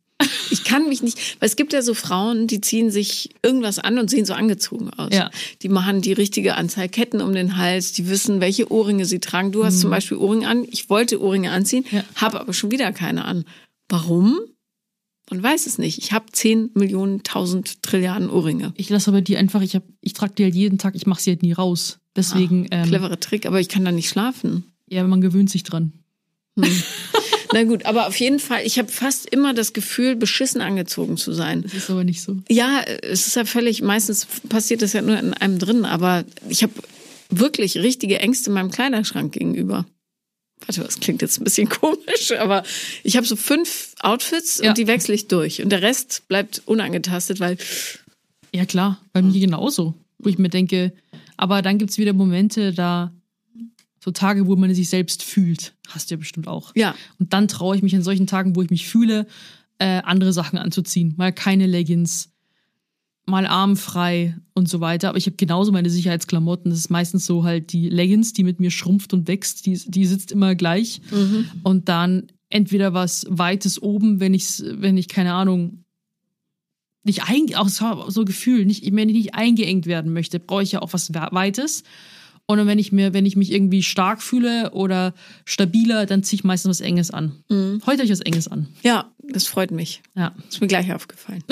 Ich kann mich nicht, weil es gibt ja so Frauen, die ziehen sich irgendwas an und sehen so angezogen aus. Ja. Die machen die richtige Anzahl Ketten um den Hals, die wissen, welche Ohrringe sie tragen. Du hast zum Beispiel Ohrringe an. Ich wollte Ohrringe anziehen, Mhm. Ja. habe aber schon wieder keine an. Warum? Und weiß es nicht. Ich habe 10 Millionen, 1000 Trilliarden Ohrringe. Ich lasse aber die einfach, ich, hab, ich trage die halt jeden Tag, ich mache sie halt nie raus. Deswegen, ähm, Cleverer Trick, aber ich kann da nicht schlafen. ja, man gewöhnt sich dran. Na gut, aber auf jeden Fall, ich habe fast immer das Gefühl, beschissen angezogen zu sein. Das ist aber nicht so. Ja, es ist ja völlig, meistens passiert das ja nur in einem drin, aber ich habe wirklich richtige Ängste meinem Kleiderschrank gegenüber. Warte, das klingt jetzt ein bisschen komisch, aber ich habe so fünf Outfits Ja. und die wechsle ich durch. Und der Rest bleibt unangetastet, weil Ja, klar, bei mir genauso. Wo ich mir denke, aber dann gibt's wieder Momente, da so Tage, wo man sich selbst fühlt. Hast du ja bestimmt auch. ja, Und dann traue ich mich an solchen Tagen, wo ich mich fühle, äh, andere Sachen anzuziehen. Mal keine Leggings, mal armfrei und so weiter. Aber ich habe genauso meine Sicherheitsklamotten. Das ist meistens so halt die Leggings, die mit mir schrumpft und wächst. Die, die sitzt immer gleich. Und dann entweder was Weites oben, wenn ich, wenn ich keine Ahnung, nicht ein, auch so, Gefühl, nicht, wenn ich nicht eingeengt werden möchte, brauche ich ja auch was Weites. Und dann, wenn ich mir, wenn ich mich irgendwie stark fühle oder stabiler, dann ziehe ich meistens was Enges an. Heute habe ich was Enges an. ja, das freut mich. Ja. Ist mir gleich aufgefallen.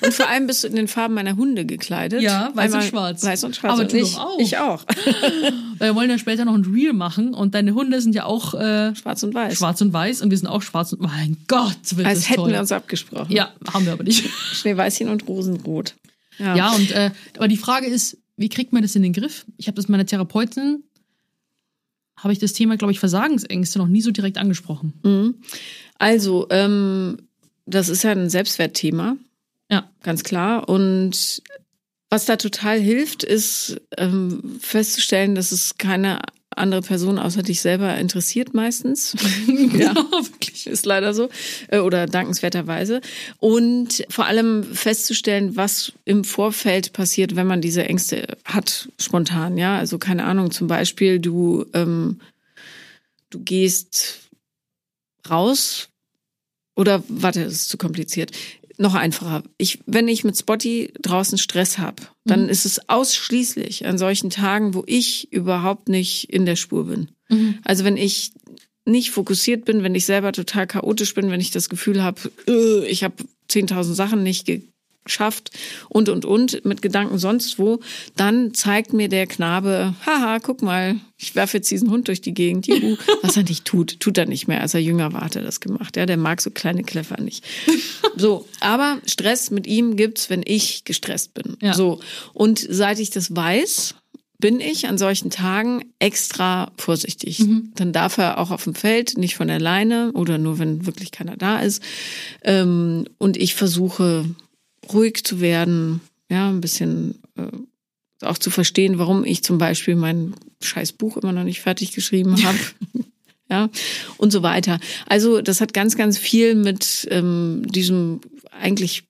Und vor allem bist du in den Farben meiner Hunde gekleidet. Ja, weiß und Einmal schwarz. Weiß und schwarz. Aber und ich, auch. Ich auch. Wir wollen ja später noch ein Reel machen und deine Hunde sind ja auch äh, Schwarz und weiß. schwarz und weiß und wir sind auch schwarz und mein Gott, wird Als das hätten toll. wir uns abgesprochen. ja, haben wir aber nicht. Schneeweißchen und Rosenrot. Ja, und äh, aber die Frage ist, wie kriegt man das in den Griff? Ich habe das meiner Therapeutin, habe ich das Thema, glaube ich, Versagensängste noch nie so direkt angesprochen. Mhm. Also, ähm, das ist ja ein Selbstwertthema, Ja. ganz klar. Und was da total hilft, ist ähm, festzustellen, dass es keine andere Person außer dich selber interessiert meistens. ja. wirklich. Ist leider so. Äh, Oder dankenswerterweise. Und vor allem festzustellen, was im Vorfeld passiert, wenn man diese Ängste hat, spontan. Ja, also keine Ahnung, zum Beispiel, du, ähm, du gehst raus oder warte, das ist zu kompliziert. Noch einfacher. Ich, wenn ich mit Spotty draußen Stress habe, dann Mhm. ist es ausschließlich an solchen Tagen, wo ich überhaupt nicht in der Spur bin. Mhm. Also wenn ich nicht fokussiert bin, wenn ich selber total chaotisch bin, wenn ich das Gefühl habe, äh, ich habe 10.000 Sachen nicht geschafft und, und, und, mit Gedanken sonst wo, dann zeigt mir der Knabe, haha, guck mal, ich werfe jetzt diesen Hund durch die Gegend, juhu. was er nicht tut, tut er nicht mehr. Als er jünger war, hat er das gemacht. Ja, der mag so kleine Kleffer nicht. So, aber Stress mit ihm gibt's, wenn ich gestresst bin. Ja. So, und seit ich das weiß, bin ich an solchen Tagen extra vorsichtig. Dann darf er auch auf dem Feld, nicht von alleine oder nur, wenn wirklich keiner da ist. Ähm, und ich versuche ruhig zu werden, ja, ein bisschen äh, auch zu verstehen, warum ich zum Beispiel mein scheiß Buch immer noch nicht fertig geschrieben habe. ja, und so weiter. Also das hat ganz, ganz viel mit ähm, diesem eigentlich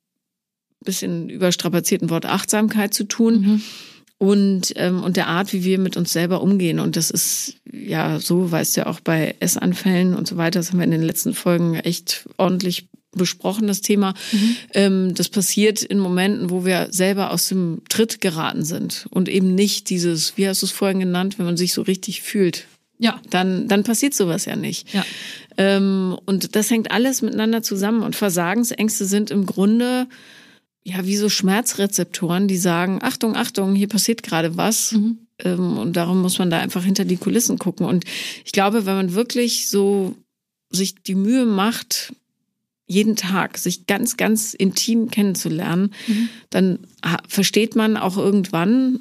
bisschen überstrapazierten Wort Achtsamkeit zu tun Mhm. und, ähm, und der Art, wie wir mit uns selber umgehen. Und das ist ja so, weißt du ja auch bei Essanfällen und so weiter, das haben wir in den letzten Folgen echt ordentlich besprochen, das Thema. Ähm, das passiert in Momenten, wo wir selber aus dem Tritt geraten sind und eben nicht dieses, wie hast du es vorhin genannt, wenn man sich so richtig fühlt. Ja. Dann, dann passiert sowas ja nicht. Ja. Ähm, und das hängt alles miteinander zusammen. Und Versagensängste sind im Grunde ja wie so Schmerzrezeptoren, die sagen, Achtung, Achtung, hier passiert gerade was. Mhm. Ähm, und darum muss man da einfach hinter die Kulissen gucken. Und ich glaube, wenn man wirklich so sich die Mühe macht, jeden Tag sich ganz, ganz intim kennenzulernen, Mhm. dann versteht man auch irgendwann,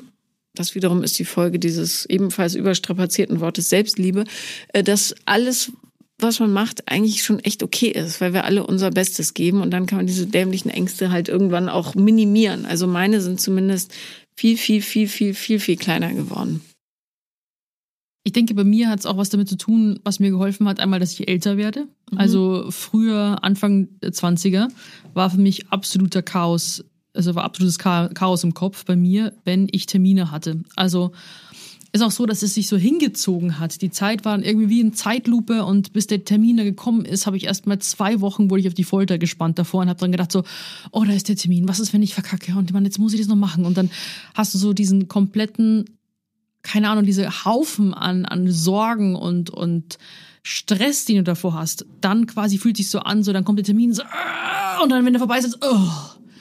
das wiederum ist die Folge dieses ebenfalls überstrapazierten Wortes Selbstliebe, äh, dass alles, was man macht, eigentlich schon echt okay ist, weil wir alle unser Bestes geben und dann kann man diese dämlichen Ängste halt irgendwann auch minimieren. Also meine sind zumindest viel, viel, viel, viel, viel, viel kleiner geworden. Ich denke, bei mir hat es auch was damit zu tun, was mir geholfen hat, einmal, dass ich älter werde. Also früher, Anfang der 20er, war für mich absoluter Chaos, also war absolutes Cha- Chaos im Kopf bei mir, wenn ich Termine hatte. Also ist auch so, dass es sich so hingezogen hat. Die Zeit war irgendwie wie in Zeitlupe und bis der Termin da gekommen ist, habe ich erst mal zwei Wochen, wurde ich auf die Folter gespannt davor und habe dann gedacht so, oh, da ist der Termin, was ist, wenn ich verkacke? Und man, jetzt muss ich das noch machen. Und dann hast du so diesen kompletten, keine Ahnung, diese Haufen an, an Sorgen und, und Stress, den du davor hast. Dann quasi fühlt sich so an, so dann kommt der Termin so, ah, und dann, wenn der vorbei ist, oh.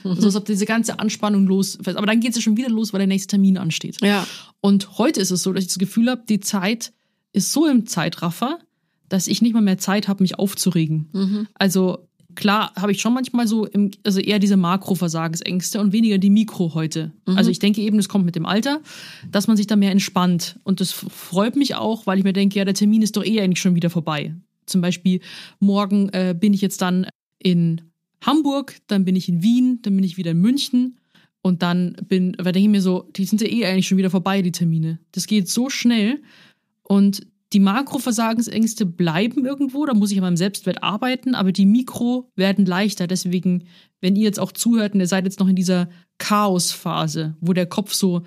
So als ob diese ganze Anspannung los. Aber dann geht es ja schon wieder los, weil der nächste Termin ansteht. Ja. Und heute ist es so, dass ich das Gefühl habe, die Zeit ist so im Zeitraffer, dass ich nicht mal mehr Zeit habe, mich aufzuregen. Also klar habe ich schon manchmal so, im, also eher diese Makroversagensängste und weniger die Mikro heute. Also ich denke eben, das kommt mit dem Alter, dass man sich da mehr entspannt. Und das freut mich auch, weil ich mir denke, ja, der Termin ist doch eh eigentlich schon wieder vorbei. Zum Beispiel morgen äh, bin ich jetzt dann in Hamburg, dann bin ich in Wien, dann bin ich wieder in München und dann bin, weil denke ich mir so, die sind ja eh eigentlich schon wieder vorbei, die Termine. Das geht so schnell und die Makroversagensängste bleiben irgendwo, da muss ich an meinem Selbstwert arbeiten, aber die Mikro werden leichter. Deswegen, wenn ihr jetzt auch zuhört und ihr seid jetzt noch in dieser Chaosphase, wo der Kopf so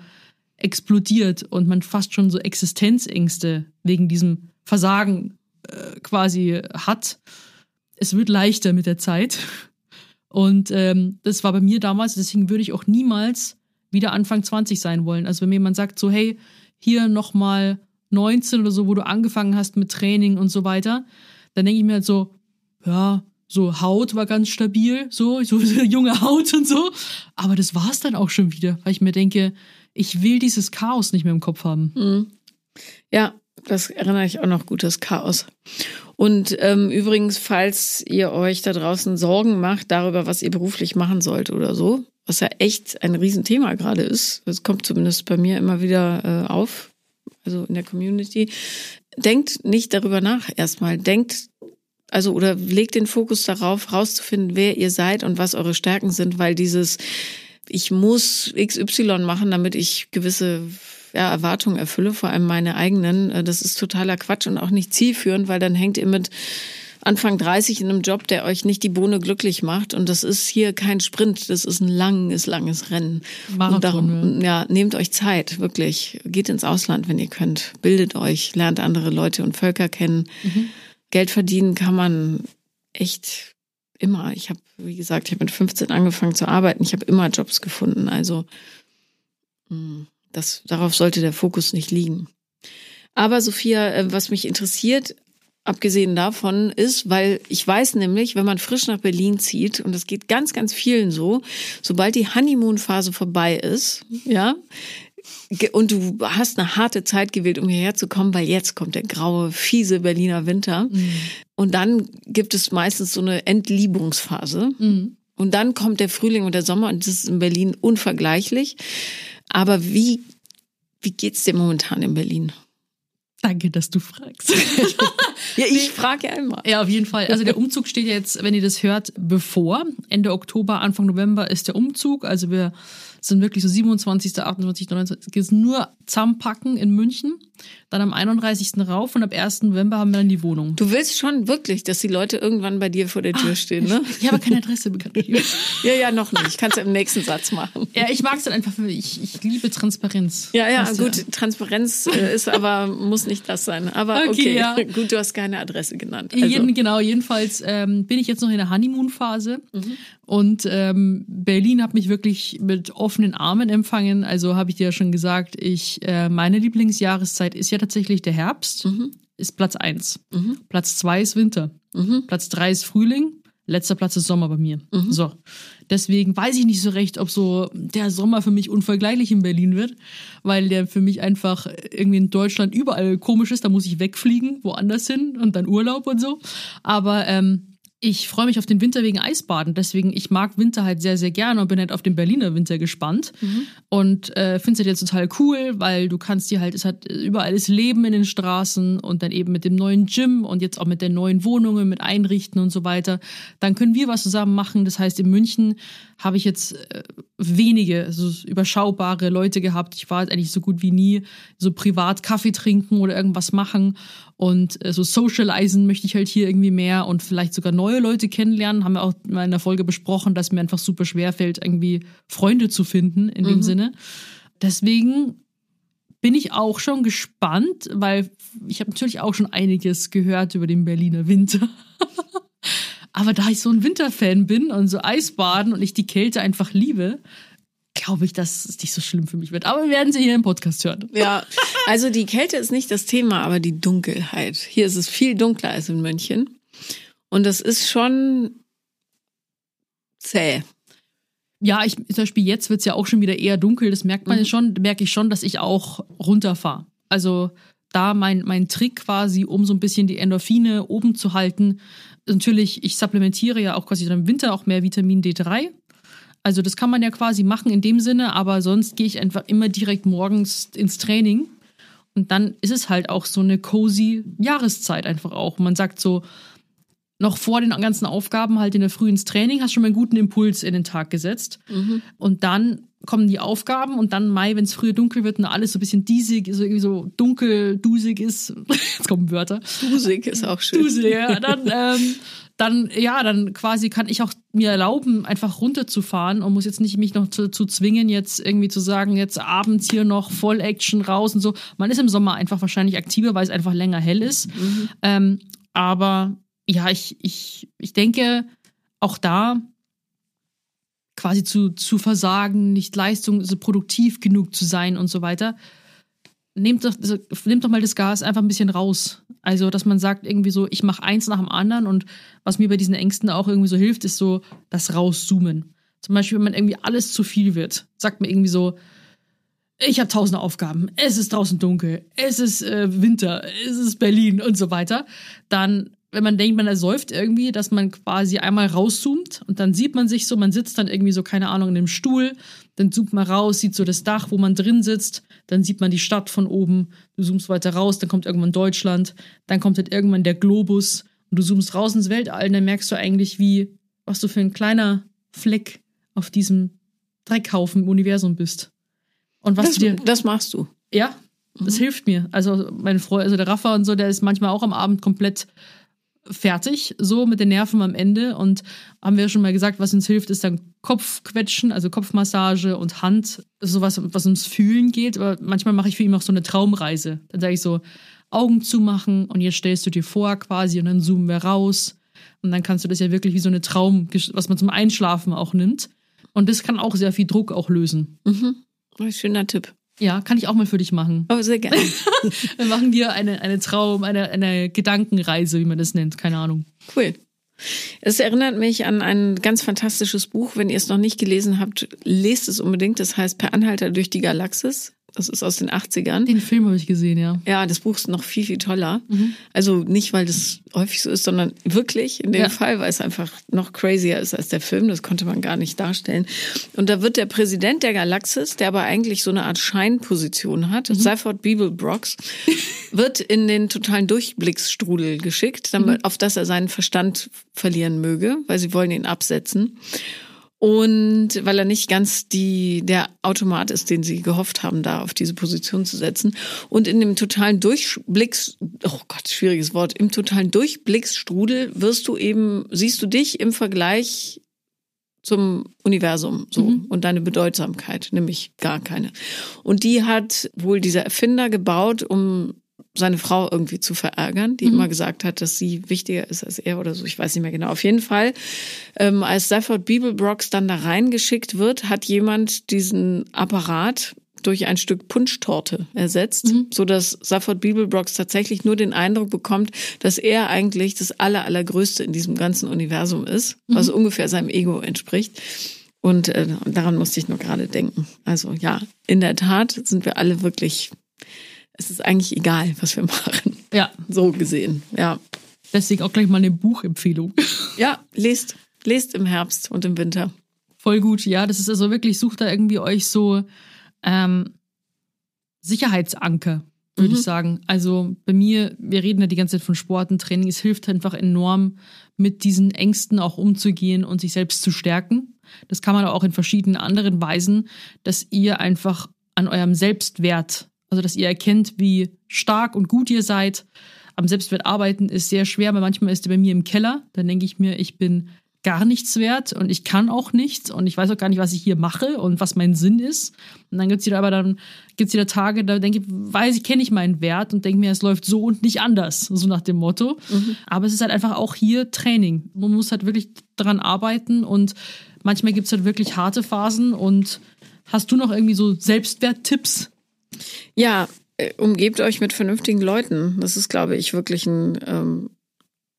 explodiert und man fast schon so Existenzängste wegen diesem Versagen äh, quasi hat, es wird leichter mit der Zeit. Und ähm, das war bei mir damals, deswegen würde ich auch niemals wieder Anfang 20 sein wollen. Also wenn mir jemand sagt, so, hey, hier nochmal 19 oder so, wo du angefangen hast mit Training und so weiter, dann denke ich mir halt so, ja, so Haut war ganz stabil, so, so junge Haut und so. Aber das war's dann auch schon wieder, weil ich mir denke, ich will dieses Chaos nicht mehr im Kopf haben. Mhm. Ja, das erinnere ich auch noch gut, das Chaos. Und ähm, übrigens, falls ihr euch da draußen Sorgen macht darüber, was ihr beruflich machen sollt oder so, was ja echt ein Riesenthema gerade ist, das kommt zumindest bei mir immer wieder äh, auf, also in der Community, denkt nicht darüber nach erstmal. Denkt also oder legt den Fokus darauf, rauszufinden, wer ihr seid und was eure Stärken sind, weil dieses ich muss XY machen, damit ich gewisse ja, Erwartungen erfülle, vor allem meine eigenen. äh, Das ist totaler Quatsch und auch nicht zielführend, weil dann hängt ihr mit Anfang 30 in einem Job, der euch nicht die Bohne glücklich macht. Und das ist hier kein Sprint, das ist ein langes, langes Rennen. Marathon, und darum, ja, nehmt euch Zeit, wirklich. Geht ins Ausland, wenn ihr könnt. Bildet euch, lernt andere Leute und Völker kennen. Geld verdienen kann man echt immer. Ich habe, wie gesagt, ich habe mit 15 angefangen zu arbeiten. Ich habe immer Jobs gefunden. Also mh, das, darauf sollte der Fokus nicht liegen. Aber Sophia, äh, was mich interessiert, abgesehen davon, ist, weil ich weiß nämlich, wenn man frisch nach Berlin zieht, und das geht ganz, ganz vielen so, sobald die Honeymoon-Phase vorbei ist, ja, und du hast eine harte Zeit gewählt, um hierher zu kommen, weil jetzt kommt der graue, fiese Berliner Winter. Und dann gibt es meistens so eine Entliebungsphase. Und dann kommt der Frühling und der Sommer und das ist in Berlin unvergleichlich. Aber wie, wie geht's dir momentan in Berlin? Danke, dass du fragst. Ja, ich frage ja immer. Ja, auf jeden Fall. Also der Umzug steht ja jetzt, wenn ihr das hört, bevor. Ende Oktober, Anfang November ist der Umzug. Also wir sind wirklich so 27., 28., 29. Jetzt nur zusammenpacken in München. Dann am 31. rauf und ab 1. November haben wir dann die Wohnung. Du willst schon wirklich, dass die Leute irgendwann bei dir vor der Tür stehen, ne? Ich habe keine Adresse bekannt. Ja, ja, noch nicht. Kannst du im nächsten Satz machen. ja, ich mag es dann einfach, ich, ich liebe Transparenz. Ja, ja, gut. Transparenz äh, ist aber, muss nicht das sein. Aber Okay, okay, ja. gut, du hast keine Adresse genannt. Also, Jeden, genau, jedenfalls ähm, bin ich jetzt noch in der Honeymoon-Phase und ähm, Berlin hat mich wirklich mit offenen Armen empfangen. Also habe ich dir ja schon gesagt, ich äh, meine Lieblingsjahreszeit ist ja tatsächlich der Herbst, ist Platz eins. Platz zwei ist Winter, Platz drei ist Frühling, letzter Platz ist Sommer bei mir. So, deswegen weiß ich nicht so recht, ob so der Sommer für mich unvergleichlich in Berlin wird, weil der für mich einfach irgendwie in Deutschland überall komisch ist. Da muss ich wegfliegen, woanders hin und dann Urlaub und so. Aber ähm, ich freue mich auf den Winter wegen Eisbaden. Deswegen, ich mag Winter halt sehr, sehr gerne und bin halt auf den Berliner Winter gespannt. Und äh, finde es halt jetzt total cool, weil du kannst dir halt, es hat überall ist Leben in den Straßen und dann eben mit dem neuen Gym und jetzt auch mit den neuen Wohnungen, mit Einrichten und so weiter. Dann können wir was zusammen machen. Das heißt, in München habe ich jetzt äh, wenige, also überschaubare Leute gehabt. Ich war jetzt eigentlich so gut wie nie so privat Kaffee trinken oder irgendwas machen. Und äh, so socialisen möchte ich halt hier irgendwie mehr und vielleicht sogar neue Leute kennenlernen. Haben wir auch mal in der Folge besprochen, dass mir einfach super schwer fällt, irgendwie Freunde zu finden in dem Sinne. Deswegen bin ich auch schon gespannt, weil ich habe natürlich auch schon einiges gehört über den Berliner Winter. Aber da ich so ein Winterfan bin und so Eisbaden und ich die Kälte einfach liebe, glaube ich, dass es nicht so schlimm für mich wird. Aber wir werden sie hier im Podcast hören. Ja, also die Kälte ist nicht das Thema, aber die Dunkelheit. Hier ist es viel dunkler als in München. Und das ist schon zäh. Ja, ich, zum Beispiel jetzt wird's ja auch schon wieder eher dunkel. Das merkt man Mhm. ja schon, merke ich schon, dass ich auch runterfahre. Also da mein, mein Trick quasi, um so ein bisschen die Endorphine oben zu halten. Natürlich, ich supplementiere ja auch quasi dann im Winter auch mehr Vitamin D3. Also das kann man ja quasi machen in dem Sinne, aber sonst gehe ich einfach immer direkt morgens ins Training. Und dann ist es halt auch so eine cozy Jahreszeit einfach auch. Man sagt so, noch vor den ganzen Aufgaben halt in der Früh ins Training, hast schon mal einen guten Impuls in den Tag gesetzt. Und dann kommen die Aufgaben und dann Mai, wenn es früher dunkel wird und alles so ein bisschen diesig, so irgendwie so dunkel, dusig ist. Jetzt kommen Wörter. Dusig ist auch schön. Duselig, ja. Dann, ähm, dann, ja, dann quasi kann ich auch mir erlauben, einfach runterzufahren und muss jetzt nicht mich noch zu, zu zwingen, jetzt irgendwie zu sagen, jetzt abends hier noch voll Action raus und so. Man ist im Sommer einfach wahrscheinlich aktiver, weil es einfach länger hell ist. Ähm, aber ja, ich, ich, ich denke, auch da quasi zu, zu versagen, nicht Leistung, so produktiv genug zu sein und so weiter. Nehmt doch, nehmt doch mal das Gas einfach ein bisschen raus. Also, dass man sagt irgendwie so, ich mache eins nach dem anderen und was mir bei diesen Ängsten auch irgendwie so hilft, ist so das Rauszoomen. Zum Beispiel, wenn man irgendwie alles zu viel wird, sagt man irgendwie so, ich habe tausende Aufgaben, es ist draußen dunkel, es ist äh, Winter, es ist Berlin und so weiter, dann, wenn man denkt, man ersäuft irgendwie, dass man quasi einmal rauszoomt und dann sieht man sich so, man sitzt dann irgendwie so, keine Ahnung, in einem Stuhl, dann zoomt man raus, sieht so das Dach, wo man drin sitzt, dann sieht man die Stadt von oben, du zoomst weiter raus, dann kommt irgendwann Deutschland, dann kommt halt irgendwann der Globus und du zoomst raus ins Weltall und dann merkst du eigentlich, wie, was du für ein kleiner Fleck auf diesem Dreckhaufen im Universum bist. Und was Das, du dir das machst du. ja, das hilft mir. Also mein Freund, also der Rafa und so, der ist manchmal auch am Abend komplett fertig, so mit den Nerven am Ende. Und haben wir schon mal gesagt, was uns hilft, ist dann Kopfquetschen, also Kopfmassage und Hand, sowas, was ums Fühlen geht. Aber manchmal mache ich für ihn auch so eine Traumreise. Dann sage ich so, Augen zumachen und jetzt stellst du dir vor quasi und dann zoomen wir raus. Und dann kannst du das ja wirklich wie so eine Traum, was man zum Einschlafen auch nimmt. Und das kann auch sehr viel Druck auch lösen. Oh, Schöner Tipp. Ja, kann ich auch mal für dich machen. Oh, sehr gerne. Wir machen dir eine, eine Traum, eine, eine Gedankenreise, wie man das nennt. Keine Ahnung. Cool. Es erinnert mich an ein ganz fantastisches Buch. Wenn ihr es noch nicht gelesen habt, lest es unbedingt. Das heißt Per Anhalter durch die Galaxis. Das ist aus den 80ern. Den Film habe ich gesehen, ja. Ja, das Buch ist noch viel, viel toller. Mhm. Also nicht, weil das häufig so ist, sondern wirklich in dem Ja. Fall, weil es einfach noch crazier ist als der Film. Das konnte man gar nicht darstellen. Und da wird der Präsident der Galaxis, der aber eigentlich so eine Art Scheinposition hat, Mhm. Seifert Beeblebrox, wird in den totalen Durchblicksstrudel geschickt, damit, Mhm. auf dass er seinen Verstand verlieren möge, weil sie wollen ihn absetzen. Und weil er nicht ganz die, der Automat ist, den sie gehofft haben, da auf diese Position zu setzen. Und in dem totalen Durchblicks, oh Gott, schwieriges Wort, im totalen Durchblicksstrudel wirst du eben, siehst du dich im Vergleich zum Universum so und deine Bedeutsamkeit, nämlich gar keine. Und die hat wohl dieser Erfinder gebaut, um seine Frau irgendwie zu verärgern, die immer gesagt hat, dass sie wichtiger ist als er oder so. Ich weiß nicht mehr genau. Auf jeden Fall, ähm, als Stafford Beeblebrox dann da reingeschickt wird, hat jemand diesen Apparat durch ein Stück Punschtorte ersetzt, so dass Stafford Beeblebrox tatsächlich nur den Eindruck bekommt, dass er eigentlich das aller, allergrößte in diesem ganzen Universum ist, was ungefähr seinem Ego entspricht. Und äh, daran musste ich nur gerade denken. Also ja, in der Tat sind wir alle wirklich, es ist eigentlich egal, was wir machen. Ja, So gesehen, ja. deswegen auch gleich mal eine Buchempfehlung. Ja, lest, lest im Herbst und im Winter. Voll gut. Ja, das ist also wirklich, sucht da irgendwie euch so ähm, Sicherheitsanker, würde ich sagen. Also bei mir, wir reden ja die ganze Zeit von Sport und Training. Es hilft einfach enorm, mit diesen Ängsten auch umzugehen und sich selbst zu stärken. Das kann man auch in verschiedenen anderen Weisen, dass ihr einfach an eurem Selbstwert, also dass ihr erkennt, wie stark und gut ihr seid. Am Selbstwert arbeiten ist sehr schwer, weil manchmal ist er bei mir im Keller. Dann denke ich mir, ich bin gar nichts wert und ich kann auch nichts und ich weiß auch gar nicht, was ich hier mache und was mein Sinn ist. Und dann gibt's wieder aber dann gibt's wieder Tage, da denke ich, weiß ich, kenne ich meinen Wert und denke mir, es läuft so und nicht anders, so nach dem Motto. Mhm. Aber es ist halt einfach auch hier Training. Man muss halt wirklich dran arbeiten und manchmal gibt's halt wirklich harte Phasen und hast du noch irgendwie so Selbstwerttipps? Ja, äh, umgebt euch mit vernünftigen Leuten. Das ist, glaube ich, wirklich ein, ähm,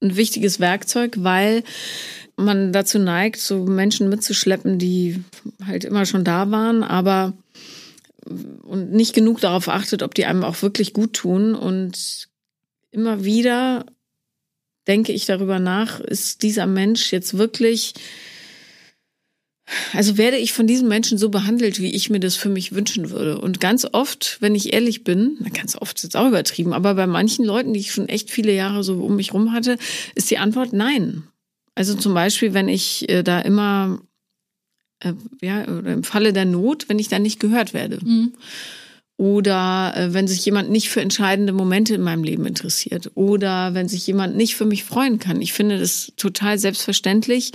ein wichtiges Werkzeug, weil man dazu neigt, so Menschen mitzuschleppen, die halt immer schon da waren, aber und nicht genug darauf achtet, ob die einem auch wirklich gut tun. Und immer wieder denke ich darüber nach, ist dieser Mensch jetzt wirklich, also werde ich von diesem Menschen so behandelt, wie ich mir das für mich wünschen würde. Und ganz oft, wenn ich ehrlich bin, ganz oft ist jetzt auch übertrieben, aber bei manchen Leuten, die ich schon echt viele Jahre so um mich rum hatte, ist die Antwort nein. Also zum Beispiel, wenn ich äh, da immer, äh, ja, im Falle der Not, wenn ich da nicht gehört werde. Mhm. Oder äh, wenn sich jemand nicht für entscheidende Momente in meinem Leben interessiert. Oder wenn sich jemand nicht für mich freuen kann. Ich finde das total selbstverständlich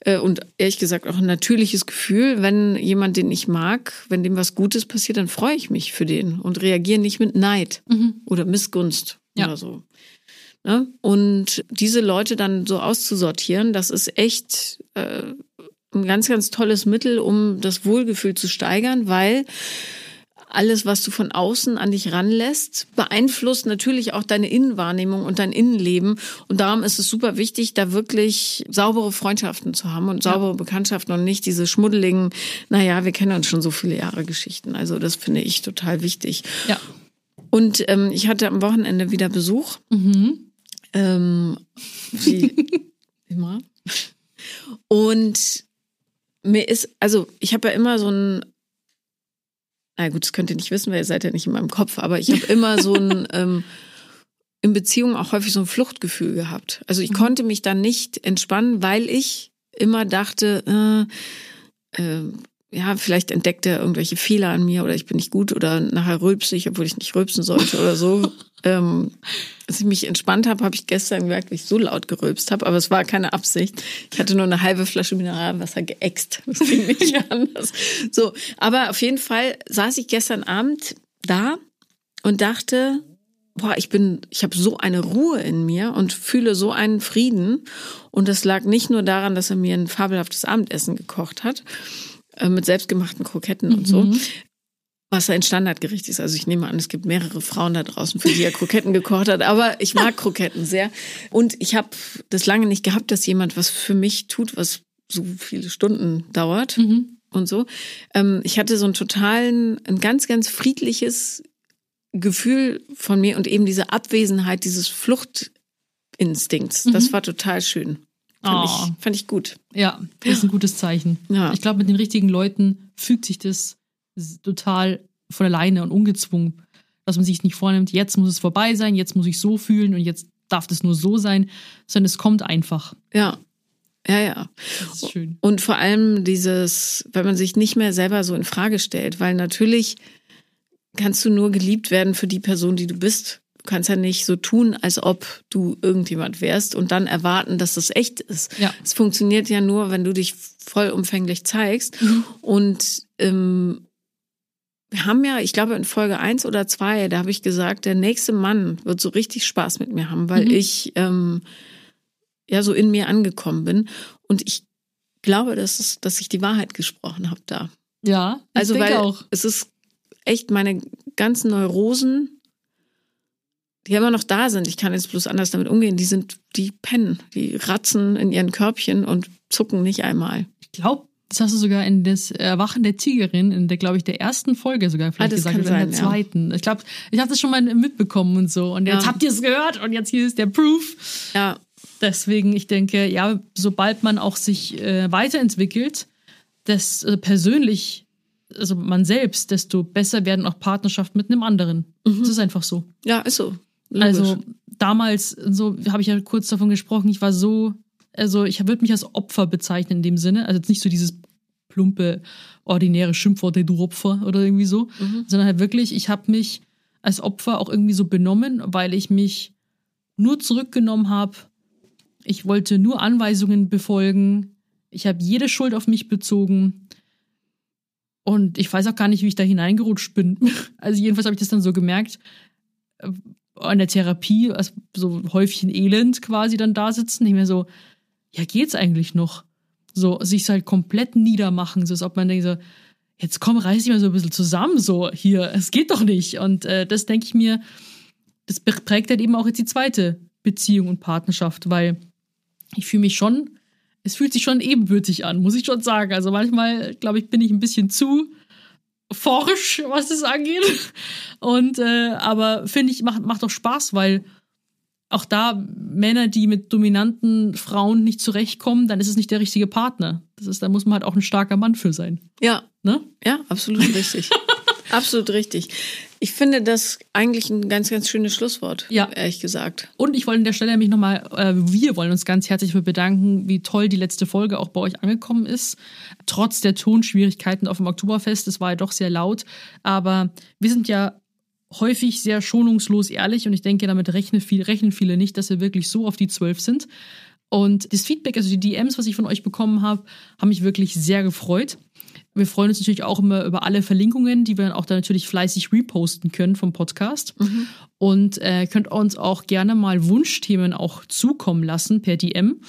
äh, und ehrlich gesagt auch ein natürliches Gefühl, wenn jemand, den ich mag, wenn dem was Gutes passiert, dann freue ich mich für den und reagiere nicht mit Neid mhm. oder Missgunst ja. oder so. Ne? Und diese Leute dann so auszusortieren, das ist echt äh, ein ganz, ganz tolles Mittel, um das Wohlgefühl zu steigern, weil alles, was du von außen an dich ranlässt, beeinflusst natürlich auch deine Innenwahrnehmung und dein Innenleben. Und darum ist es super wichtig, da wirklich saubere Freundschaften zu haben und saubere ja. Bekanntschaften und nicht diese schmuddeligen, naja, wir kennen uns schon so viele Jahre Geschichten. Also das finde ich total wichtig. Ja. Und ähm, ich hatte am Wochenende wieder Besuch. Mhm. Ähm, wie immer. Und mir ist, also ich habe ja immer so ein, na gut, das könnt ihr nicht wissen, weil ihr seid ja nicht in meinem Kopf, aber ich habe immer so ein, ähm, in Beziehungen auch häufig so ein Fluchtgefühl gehabt. Also ich mhm. konnte mich dann nicht entspannen, weil ich immer dachte, äh, äh, ja, vielleicht entdeckt er irgendwelche Fehler an mir oder ich bin nicht gut oder nachher rülpse ich, obwohl ich nicht rülpsen sollte oder so. ähm, als ich mich entspannt habe, habe ich gestern gemerkt, wie ich so laut gerülpst habe, aber es war keine Absicht. Ich hatte nur eine halbe Flasche Mineralwasser geäxt. Das ging nicht anders. So, aber auf jeden Fall saß ich gestern Abend da und dachte, boah, ich bin, ich habe so eine Ruhe in mir und fühle so einen Frieden. Und das lag nicht nur daran, dass er mir ein fabelhaftes Abendessen gekocht hat, äh, mit selbstgemachten Kroketten und so. Mhm. Was ein Standardgericht ist. Also ich nehme an, es gibt mehrere Frauen da draußen, für die er Kroketten gekocht hat. Aber ich mag Kroketten sehr. Und ich habe das lange nicht gehabt, dass jemand was für mich tut, was so viele Stunden dauert. Mhm. Und so. Ähm, ich hatte so einen totalen, ein ganz, ganz friedliches Gefühl von mir und eben diese Abwesenheit dieses Fluchtinstinkts. Mhm. Das war total schön. Fand, oh. ich, fand ich gut. Ja, das ist ein gutes Zeichen. Ja. Ich glaube, mit den richtigen Leuten fügt sich das total von alleine und ungezwungen, dass man sich nicht vornimmt, jetzt muss es vorbei sein, jetzt muss ich so fühlen und jetzt darf das nur so sein, sondern es kommt einfach. Ja. Ja, ja. Das ist schön. Und vor allem dieses, wenn man sich nicht mehr selber so in Frage stellt, weil natürlich kannst du nur geliebt werden für die Person, die du bist kannst ja nicht so tun, als ob du irgendjemand wärst und dann erwarten, dass das echt ist. Ja. Es funktioniert ja nur, wenn du dich vollumfänglich zeigst. Mhm. Und ähm, wir haben ja, ich glaube in Folge eins oder zwei, da habe ich gesagt, der nächste Mann wird so richtig Spaß mit mir haben, weil mhm. ich ähm, ja so in mir angekommen bin. Und ich glaube, dass, es, dass ich die Wahrheit gesprochen habe da. Ja, also weil auch. es ist echt meine ganzen Neurosen die immer noch da sind. Ich kann jetzt bloß anders damit umgehen. Die sind, die pennen, die ratzen in ihren Körbchen und zucken nicht einmal. Ich glaube, das hast du sogar in das Erwachen der Tigerin, in der, glaube ich, der ersten Folge sogar vielleicht ah, gesagt, oder in der zweiten. Ja. Ich glaube, ich habe das schon mal mitbekommen und so. Und jetzt ja. habt ihr es gehört und jetzt hier ist der Proof. Ja. Deswegen, ich denke, ja, sobald man auch sich äh, weiterentwickelt, das äh, persönlich, also man selbst, desto besser werden auch Partnerschaften mit einem anderen. Mhm. Das ist einfach so. Ja, ist so. Logisch. Also damals, so habe ich ja kurz davon gesprochen, ich war so, also ich würde mich als Opfer bezeichnen in dem Sinne, also jetzt nicht so dieses plumpe, ordinäre Schimpfwort, du Opfer oder irgendwie so, mhm. sondern halt wirklich, ich habe mich als Opfer auch irgendwie so benommen, weil ich mich nur zurückgenommen habe Ich wollte nur Anweisungen befolgen. Ich habe jede Schuld auf mich bezogen. Und ich weiß auch gar nicht, wie ich da hineingerutscht bin. Also jedenfalls habe ich das dann so gemerkt, an der Therapie, also so Häufchen Elend quasi dann da sitzen. Ich mir so, ja, geht's eigentlich noch? So, sich halt komplett niedermachen, so als ob man denkt so, jetzt komm, reiß dich mal so ein bisschen zusammen, so hier, es geht doch nicht. Und äh, das denke ich mir, das prägt halt eben auch jetzt die zweite Beziehung und Partnerschaft, weil ich fühle mich schon, es fühlt sich schon ebenbürtig an, muss ich schon sagen. Also manchmal, glaube ich, bin ich ein bisschen zu forsch, was das angeht. Und äh, aber finde ich, macht, macht doch Spaß, weil auch da Männer, die mit dominanten Frauen nicht zurechtkommen, dann ist es nicht der richtige Partner. Das ist, da muss man halt auch ein starker Mann für sein. Ja. Ne? Ja, absolut richtig. absolut richtig. Ich finde das eigentlich ein ganz, ganz schönes Schlusswort. Ja. Ehrlich gesagt. Und ich wollte an der Stelle nämlich nochmal, äh, wir wollen uns ganz herzlich für bedanken, wie toll die letzte Folge auch bei euch angekommen ist. Trotz der Tonschwierigkeiten auf dem Oktoberfest, es war ja doch sehr laut. Aber wir sind ja häufig sehr schonungslos ehrlich und ich denke, damit rechnen, viel, rechnen viele nicht, dass wir wirklich so auf die zwölf sind. Und das Feedback, also die DMs, was ich von euch bekommen habe, haben mich wirklich sehr gefreut. Wir freuen uns natürlich auch immer über alle Verlinkungen, die wir dann auch da natürlich fleißig reposten können vom Podcast. Mhm. Und äh, könnt uns auch gerne mal Wunschthemen auch zukommen lassen per DM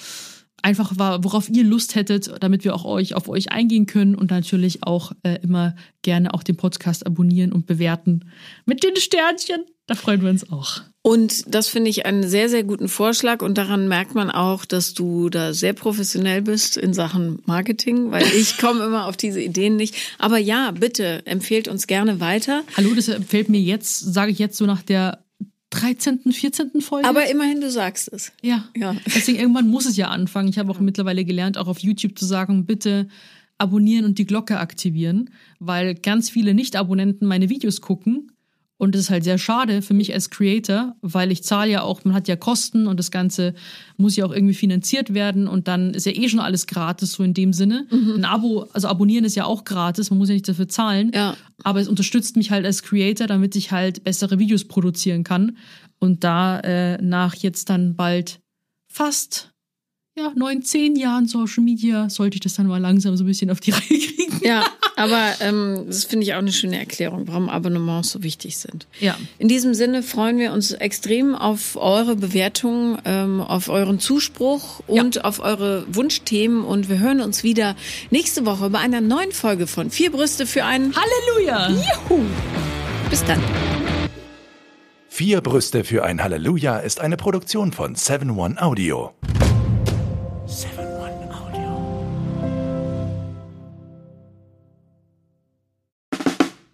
einfach war, worauf ihr Lust hättet, damit wir auch euch auf euch eingehen können und natürlich auch äh, immer gerne auch den Podcast abonnieren und bewerten mit den Sternchen. Da freuen wir uns auch. Und das finde ich einen sehr, sehr guten Vorschlag und daran merkt man auch, dass du da sehr professionell bist in Sachen Marketing, weil ich komme immer auf diese Ideen nicht. Aber ja, bitte empfehlt uns gerne weiter. Hallo, das empfiehlt mir jetzt, sage ich jetzt so nach der 13., 14. Folge. Aber immerhin, du sagst es. Ja. ja. Deswegen irgendwann muss es ja anfangen. Ich habe auch mittlerweile gelernt, auch auf YouTube zu sagen, bitte abonnieren und die Glocke aktivieren, weil ganz viele Nicht-Abonnenten meine Videos gucken und das ist halt sehr schade für mich als Creator, weil ich zahle ja auch, man hat ja Kosten und das Ganze muss ja auch irgendwie finanziert werden und dann ist ja eh schon alles gratis, so in dem Sinne. Mhm. Ein Abo, also abonnieren ist ja auch gratis, man muss ja nicht dafür zahlen. Ja. Aber es unterstützt mich halt als Creator, damit ich halt bessere Videos produzieren kann. Und da äh, nach jetzt dann bald fast ja, neun, zehn Jahren Social Media sollte ich das dann mal langsam so ein bisschen auf die Reihe kriegen. Ja, aber ähm, das finde ich auch eine schöne Erklärung, warum Abonnements so wichtig sind. Ja. In diesem Sinne freuen wir uns extrem auf eure Bewertung, ähm, auf euren Zuspruch und ja. auf eure Wunschthemen und wir hören uns wieder nächste Woche bei einer neuen Folge von Vier Brüste für einen Halleluja. Juhu. Bis dann. Vier Brüste für ein Halleluja ist eine Produktion von 7 One Audio.